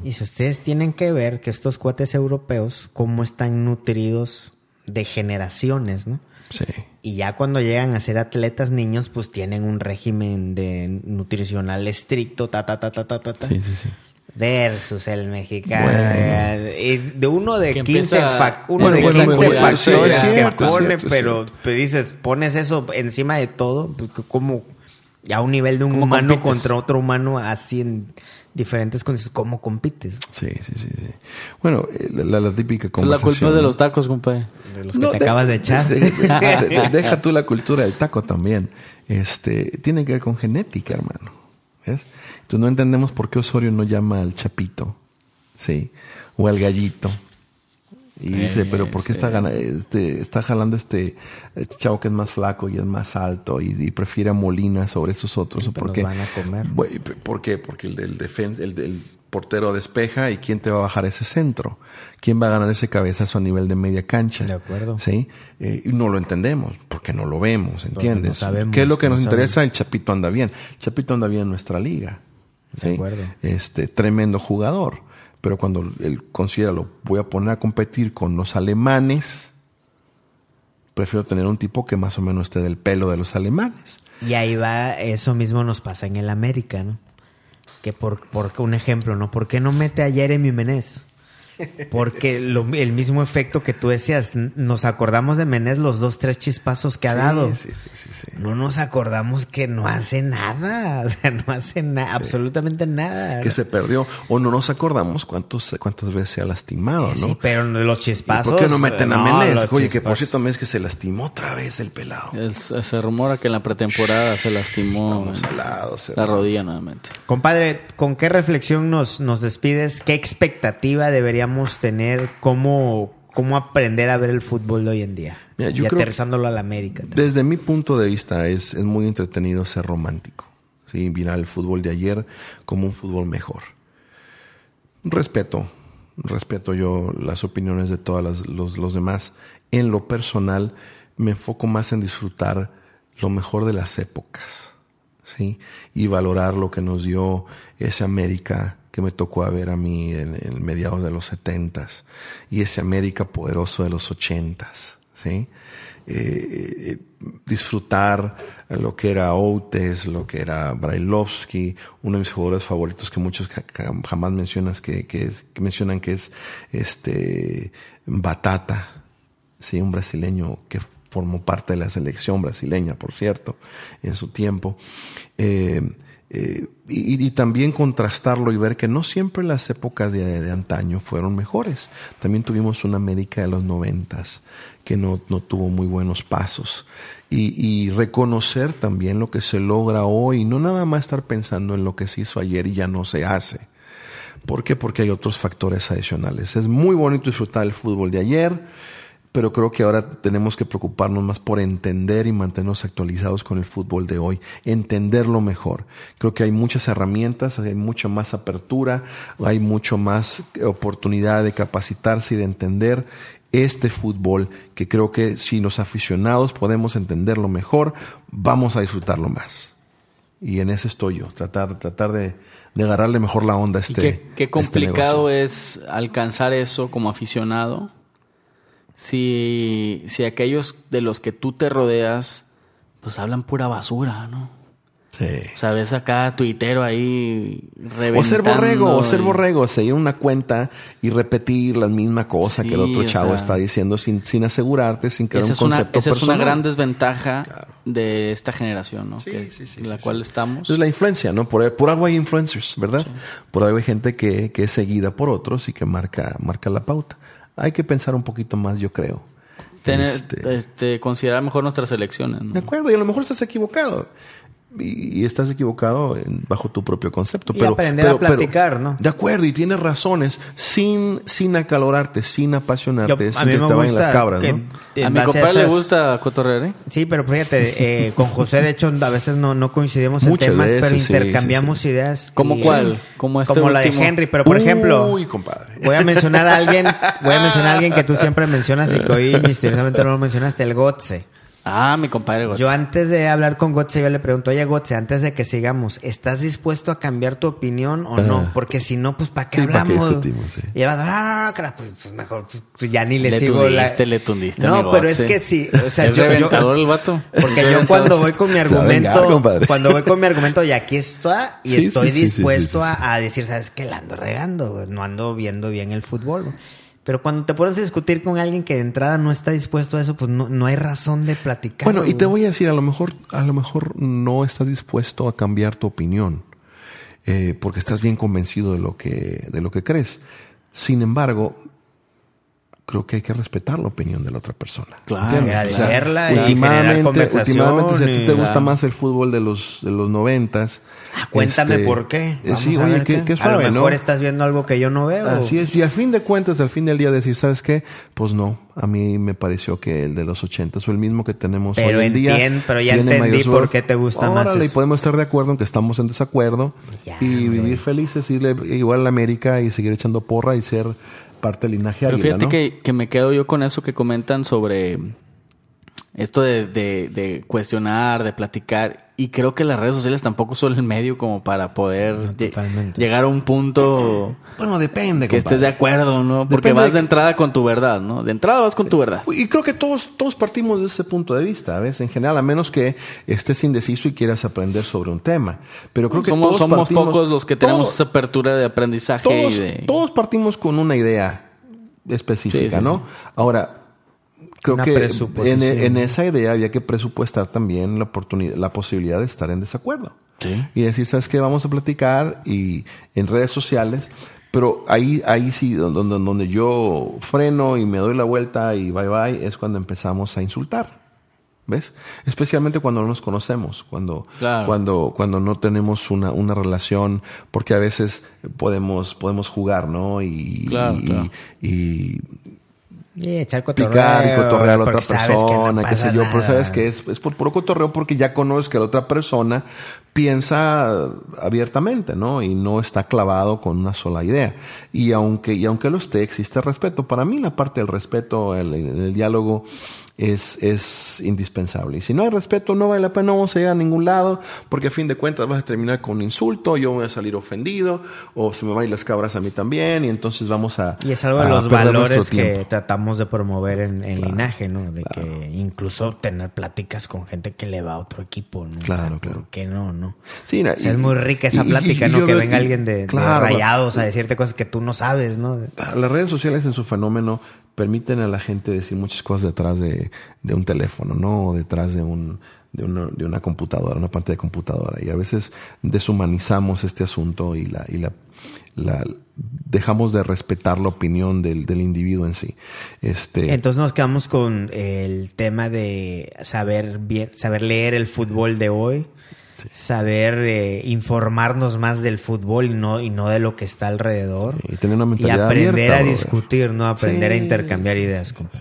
Dice, ustedes tienen que ver que estos cuates europeos, cómo están nutridos de generaciones, ¿no? Sí. Y ya cuando llegan a ser atletas niños, pues tienen un régimen de nutricional estricto, ta, ta, ta, ta, ta, ta, ta. Sí, sí, sí. Versus el mexicano. Bueno. Y de uno de Que 15, empieza- fac- uno de bueno, 15 bueno, factores sí, que cierto, pone, cierto, pero cierto. dices, pones eso encima de todo, pues, como ya a un nivel de un ¿Cómo humano compites? contra otro humano así en diferentes condiciones, ¿cómo compites? Sí, sí, sí, sí. Bueno, la, la- la típica Esa es la conversación. culpa de los tacos, compadre. De los que No, te de- acabas de echar. de- de- de- deja tú la cultura del taco también. Este, tiene que ver con genética, hermano. ¿Ves? Entonces no entendemos por qué Osorio no llama al chapito, ¿sí? O al gallito. Y dice, pero ¿por qué sí. está, este, está jalando este, este chavo que es más flaco y es más alto y, y prefiere a Molina sobre estos otros? pero ¿Por qué? van a comer. ¿Por qué? Porque el del defensa, el del portero despeja y quién te va a bajar ese centro, quién va a ganar ese cabezazo a nivel de media cancha. De acuerdo. Sí, Eh, no lo entendemos porque no lo vemos, ¿entiendes? no sabemos, ¿Qué es lo que no nos interesa? El Chapito anda bien. El Chapito anda bien en nuestra liga. De acuerdo. Este, tremendo jugador. Pero cuando él considera lo voy a poner a competir con los alemanes, prefiero tener un tipo que más o menos esté del pelo de los alemanes. Y ahí va, eso mismo nos pasa en el América, ¿no? Que por, por un ejemplo, ¿no? ¿Por qué no mete a Jeremy Menez? Porque lo- el mismo efecto que tú decías, nos acordamos de Menez los dos, tres chispazos que ha Sí, dado. Sí, sí, sí, sí. No nos acordamos que no hace nada, o sea, no hace nada, absolutamente nada. Que se perdió. O no nos acordamos cuántos, cuántas veces se ha lastimado, ¿no? Sí, pero los ¿Y chispazos. ¿Por qué no meten a no, Menez? los Oye, que por cierto Menez que se lastimó otra vez el pelado. Es- se rumora que en la pretemporada se lastimó alados, la rodilla nuevamente. Compadre, ¿con qué reflexión nos, nos despides? ¿Qué expectativa deberíamos tener? ¿Cómo, ¿Cómo aprender a ver el fútbol de hoy en día? Mira, yo y aterrizándolo a la América. Desde mi punto de vista es, es muy entretenido ser romántico. ¿sí? Mirar el fútbol de ayer como un fútbol mejor. Respeto, respeto yo las opiniones de todos los, los demás. En lo personal, me enfoco más en disfrutar lo mejor de las épocas, ¿sí? Y valorar lo que nos dio esa América que me tocó ver a mí en, el mediados de los setentas y ese América poderoso de los ochentas, ¿sí? Eh, eh, disfrutar lo que era Outes, lo que era Brailovsky, uno de mis jugadores favoritos que muchos jamás mencionas que, que, que mencionan que es este Batata, sí, un brasileño que formó parte de la selección brasileña, por cierto, en su tiempo. Eh, eh, y, también contrastarlo y ver que no siempre las épocas de, antaño fueron mejores. También tuvimos una América de los noventas que no, no tuvo muy buenos pasos. Y, reconocer también lo que se logra hoy, no nada más estar pensando en lo que se hizo ayer y ya no se hace. ¿Por qué? Porque hay otros factores adicionales. Es muy bonito disfrutar el fútbol de ayer pero creo que ahora tenemos que preocuparnos más por entender y mantenernos actualizados con el fútbol de hoy, entenderlo mejor. Creo que hay muchas herramientas, hay mucha más apertura, hay mucho más oportunidad de capacitarse y de entender este fútbol que creo que si los aficionados podemos entenderlo mejor, vamos a disfrutarlo más. Y en eso estoy yo, tratar, tratar de, agarrarle mejor la onda a este. qué, qué este complicado es alcanzar eso como aficionado si, si aquellos de los que tú te rodeas, pues hablan pura basura, ¿no? Sí. O sea, ves acá tuitero ahí reventando. O ser borrego, o ser borrego, seguir una cuenta y repetir la misma cosa que el otro chavo está diciendo sin, sin asegurarte, sin crear un es concepto una, Esa es una gran desventaja de esta generación, ¿no? Sí, que, sí, sí, en la sí, cual sí. estamos. Es la influencia, ¿no? Por, por algo hay influencers, ¿verdad? Por algo hay gente que, que es seguida por otros y que marca, marca la pauta. Hay que pensar un poquito más, yo creo. Tener, Este- este, considerar mejor nuestras elecciones, ¿no? De acuerdo, y a lo mejor estás equivocado. Y, y estás equivocado en- bajo tu propio concepto. Y pero, aprender a pero- platicar, ¿no? De acuerdo, y tienes razones, sin, sin acalorarte, sin apasionarte, Yo- sin que te vayan las cabras, que ¿no? A mi compadre le gusta cotorrear, ¿eh? Sí, pero fíjate, eh, con José, de hecho, a veces no, no coincidimos en Muchas temas, pero veces, intercambiamos sí, sí. ideas. ¿Cómo y- cuál? Como este Como la de último. Henry, pero por ejemplo, Uy, compadre. voy a mencionar a alguien, voy a mencionar a alguien que tú siempre mencionas y que hoy misteriosamente no lo mencionaste, el Gotze. Ah, mi compadre. Gotze. Yo antes de hablar con Gotze, yo le pregunto, oye Gotze, antes de que sigamos, ¿estás dispuesto a cambiar tu opinión o no? Porque si no, pues ¿para qué Sí, ¿para qué hablamos? discutimos? Sí. Y él va a decir, ah, cara, pues, mejor, pues, pues, ya ni le, Le sigo la... le tundiste, No, mi pero es que sí, o sea, es yo- yo- reventador el vato. Porque yo cuando voy con mi argumento, vengar, cuando voy con mi argumento, y aquí está, y Sí, estoy dispuesto. A, a decir, ¿sabes qué? La ando regando, no ando viendo bien el fútbol. Pero cuando te pones a discutir con alguien que de entrada no está dispuesto a eso, pues no, no hay razón de platicar. Bueno, y te voy a decir, a lo mejor, a lo mejor no estás dispuesto a cambiar tu opinión, eh, porque estás bien convencido de lo que, de lo que crees. Sin embargo, creo que hay que respetar la opinión de la otra persona. Claro, agradecerla y generar últimamente, conversación últimamente, si a ti te y- gusta Claro. más el fútbol de los, de los noventas. Ah, Cuéntame este, por qué. eh, Vamos sí, a oye, ver qué, qué. qué a suave, lo mejor ¿no? estás viendo algo que yo no veo. Así es, y al fin de cuentas, al fin del día decir, ¿sabes qué? Pues no, a mí me pareció que el de los 80 o el mismo que tenemos Pero hoy en día. entien- pero ya entendí por qué te gusta más Órale, y eso. podemos estar de acuerdo en que estamos en desacuerdo Ya, y hombre. vivir felices, irle igual a la América y seguir echando porra y ser parte del linaje Pero águila, fíjate ¿no? que, que me quedo yo con eso que comentan sobre esto de, de- de cuestionar, de platicar. Y creo que las redes sociales tampoco son el medio como para poder No, llegar a un punto Bueno, depende, que estés de acuerdo, ¿no? Porque Depende vas de- de entrada con tu verdad, ¿no? De entrada vas con tu verdad. Y creo que todos, todos partimos de ese punto de vista, ¿ves? En general, a menos que estés indeciso y quieras aprender sobre un tema. Pero creo que somos todos somos partimos- pocos los que tenemos todos- esa apertura de aprendizaje todos, y de... todos partimos con una idea específica, Sí, sí, ¿no? sí. Ahora, creo Una que en, en esa idea había que presupuestar también la oportunidad, la posibilidad de estar en desacuerdo. Sí. Y decir, ¿sabes qué? Vamos a platicar y en redes sociales. Pero ahí, ahí sí, donde, donde yo freno y me doy la vuelta y bye bye, es cuando empezamos a insultar. ¿Ves? Especialmente cuando no nos conocemos, cuando, Claro. cuando, cuando no tenemos una, una relación, porque a veces podemos, podemos jugar, ¿no? Y, Claro, y, claro. y Y echar cotorreo. picar y cotorrear a la otra que no persona, qué sé yo, pero sabes que es, es por puro cotorreo porque ya conoces que la otra persona piensa abiertamente, ¿no? Y no está clavado con una sola idea. Y aunque, y aunque lo esté, existe respeto. Para mí la parte del respeto, el, el diálogo es, es indispensable. Y si no hay respeto, no vale la pena, no vamos a llegar a ningún lado, porque a fin de cuentas vas a terminar con un insulto, yo voy a salir ofendido, o se me van a ir las cabras a mí también, y entonces vamos a... Y es algo de los valores que tratamos de promover en, en linaje, ¿no? De que incluso tener pláticas con gente que le va a otro equipo, ¿no? Claro, O sea, claro. ¿Por qué no, no? Sí, na- O sea, es muy rica esa y- plática, y ¿no? Que venga alguien de, rayados a decirte cosas que tú no sabes, ¿no? Las redes sociales en su fenómeno permiten a la gente decir muchas cosas detrás de, de un teléfono, ¿no? O detrás de un de una, de una computadora, una pantalla de computadora. Y a veces deshumanizamos este asunto y la, y la, la dejamos de respetar la opinión del, del individuo en sí. Este, Entonces nos quedamos con el tema de saber bien, saber leer el fútbol de hoy, saber eh, informarnos más del fútbol y no, y no de lo que está alrededor. Y tener una Y mentalidad aprender abierta, a discutir, ¿no? Aprender a intercambiar ideas. sí, compa.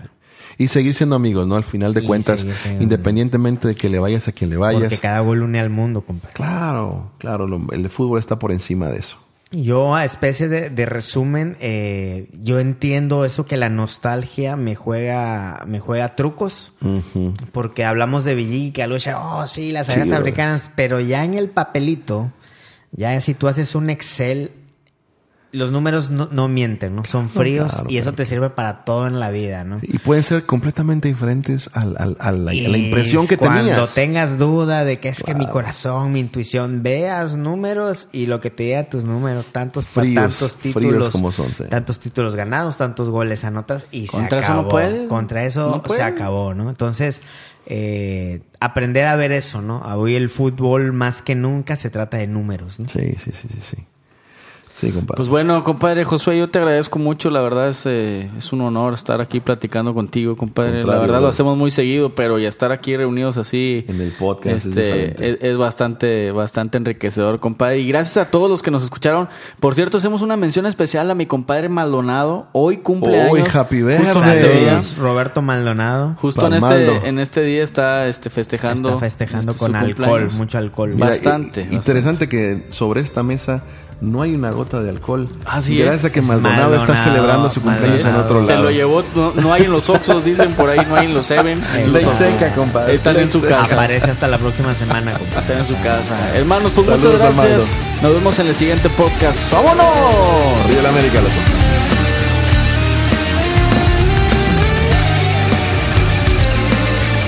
y seguir siendo amigos, ¿no? Al final de Y cuentas, independientemente de que le vayas a quien le vayas. Porque cada gol une al mundo, compa. Claro, claro, lo- el fútbol está por encima de eso. Yo, a especie de, de resumen, eh, yo entiendo eso que la nostalgia me juega, me juega trucos. Porque hablamos de Villiqui, que algo oh sí, las Sí, bro. africanas, pero ya en el papelito, ya si tú haces un Excel, los números no, no mienten, ¿no? Son fríos claro, y eso claro. te sirve para todo en la vida, ¿no? Y pueden ser completamente diferentes al- al- a, la, a la Y impresión que cuando tenías. tengas duda de que es que mi corazón, mi intuición, veas números y lo que te diga tus números, tantos, Fríos, tantos fríos títulos, como son, sí. tantos títulos ganados, tantos goles anotas y Contra se eso no acabó. puedes. Contra eso No se acabó, ¿no? Entonces, eh, aprender a ver eso, ¿no? Hoy el fútbol más que nunca se trata de números, ¿no? Sí, sí, sí, sí, sí. Sí, compadre. Pues bueno, compadre Josué, yo te agradezco mucho. La verdad es, eh, es un honor estar aquí platicando contigo, compadre. La verdad lo hacemos muy seguido, pero ya estar aquí reunidos así En el podcast es este, es, es bastante, bastante enriquecedor, compadre. Y gracias a todos los que nos escucharon. Por cierto, hacemos una mención especial a mi compadre Maldonado. Hoy cumple Hoy, años. happy Justo en birthday. este día. Roberto Maldonado. Justo en este, en este día está este, festejando. Está festejando este, con alcohol, cumpleaños. mucho alcohol. Mira, bastante, Interesante que sobre esta mesa no hay una gota de alcohol. Así Gracias es. a que Es Maldonado, está celebrando su cumpleaños en otro Se lado. lo llevó, no, no hay en los Oxxos, dicen por ahí, no hay en los Seven. en los seca, compadre. Están en su casa. Aparece hasta la próxima semana, compa. Están en su casa. Hermanos, pues Saludos, muchas gracias. Nos vemos en el siguiente podcast. ¡Vámonos! Arriba la América, loco.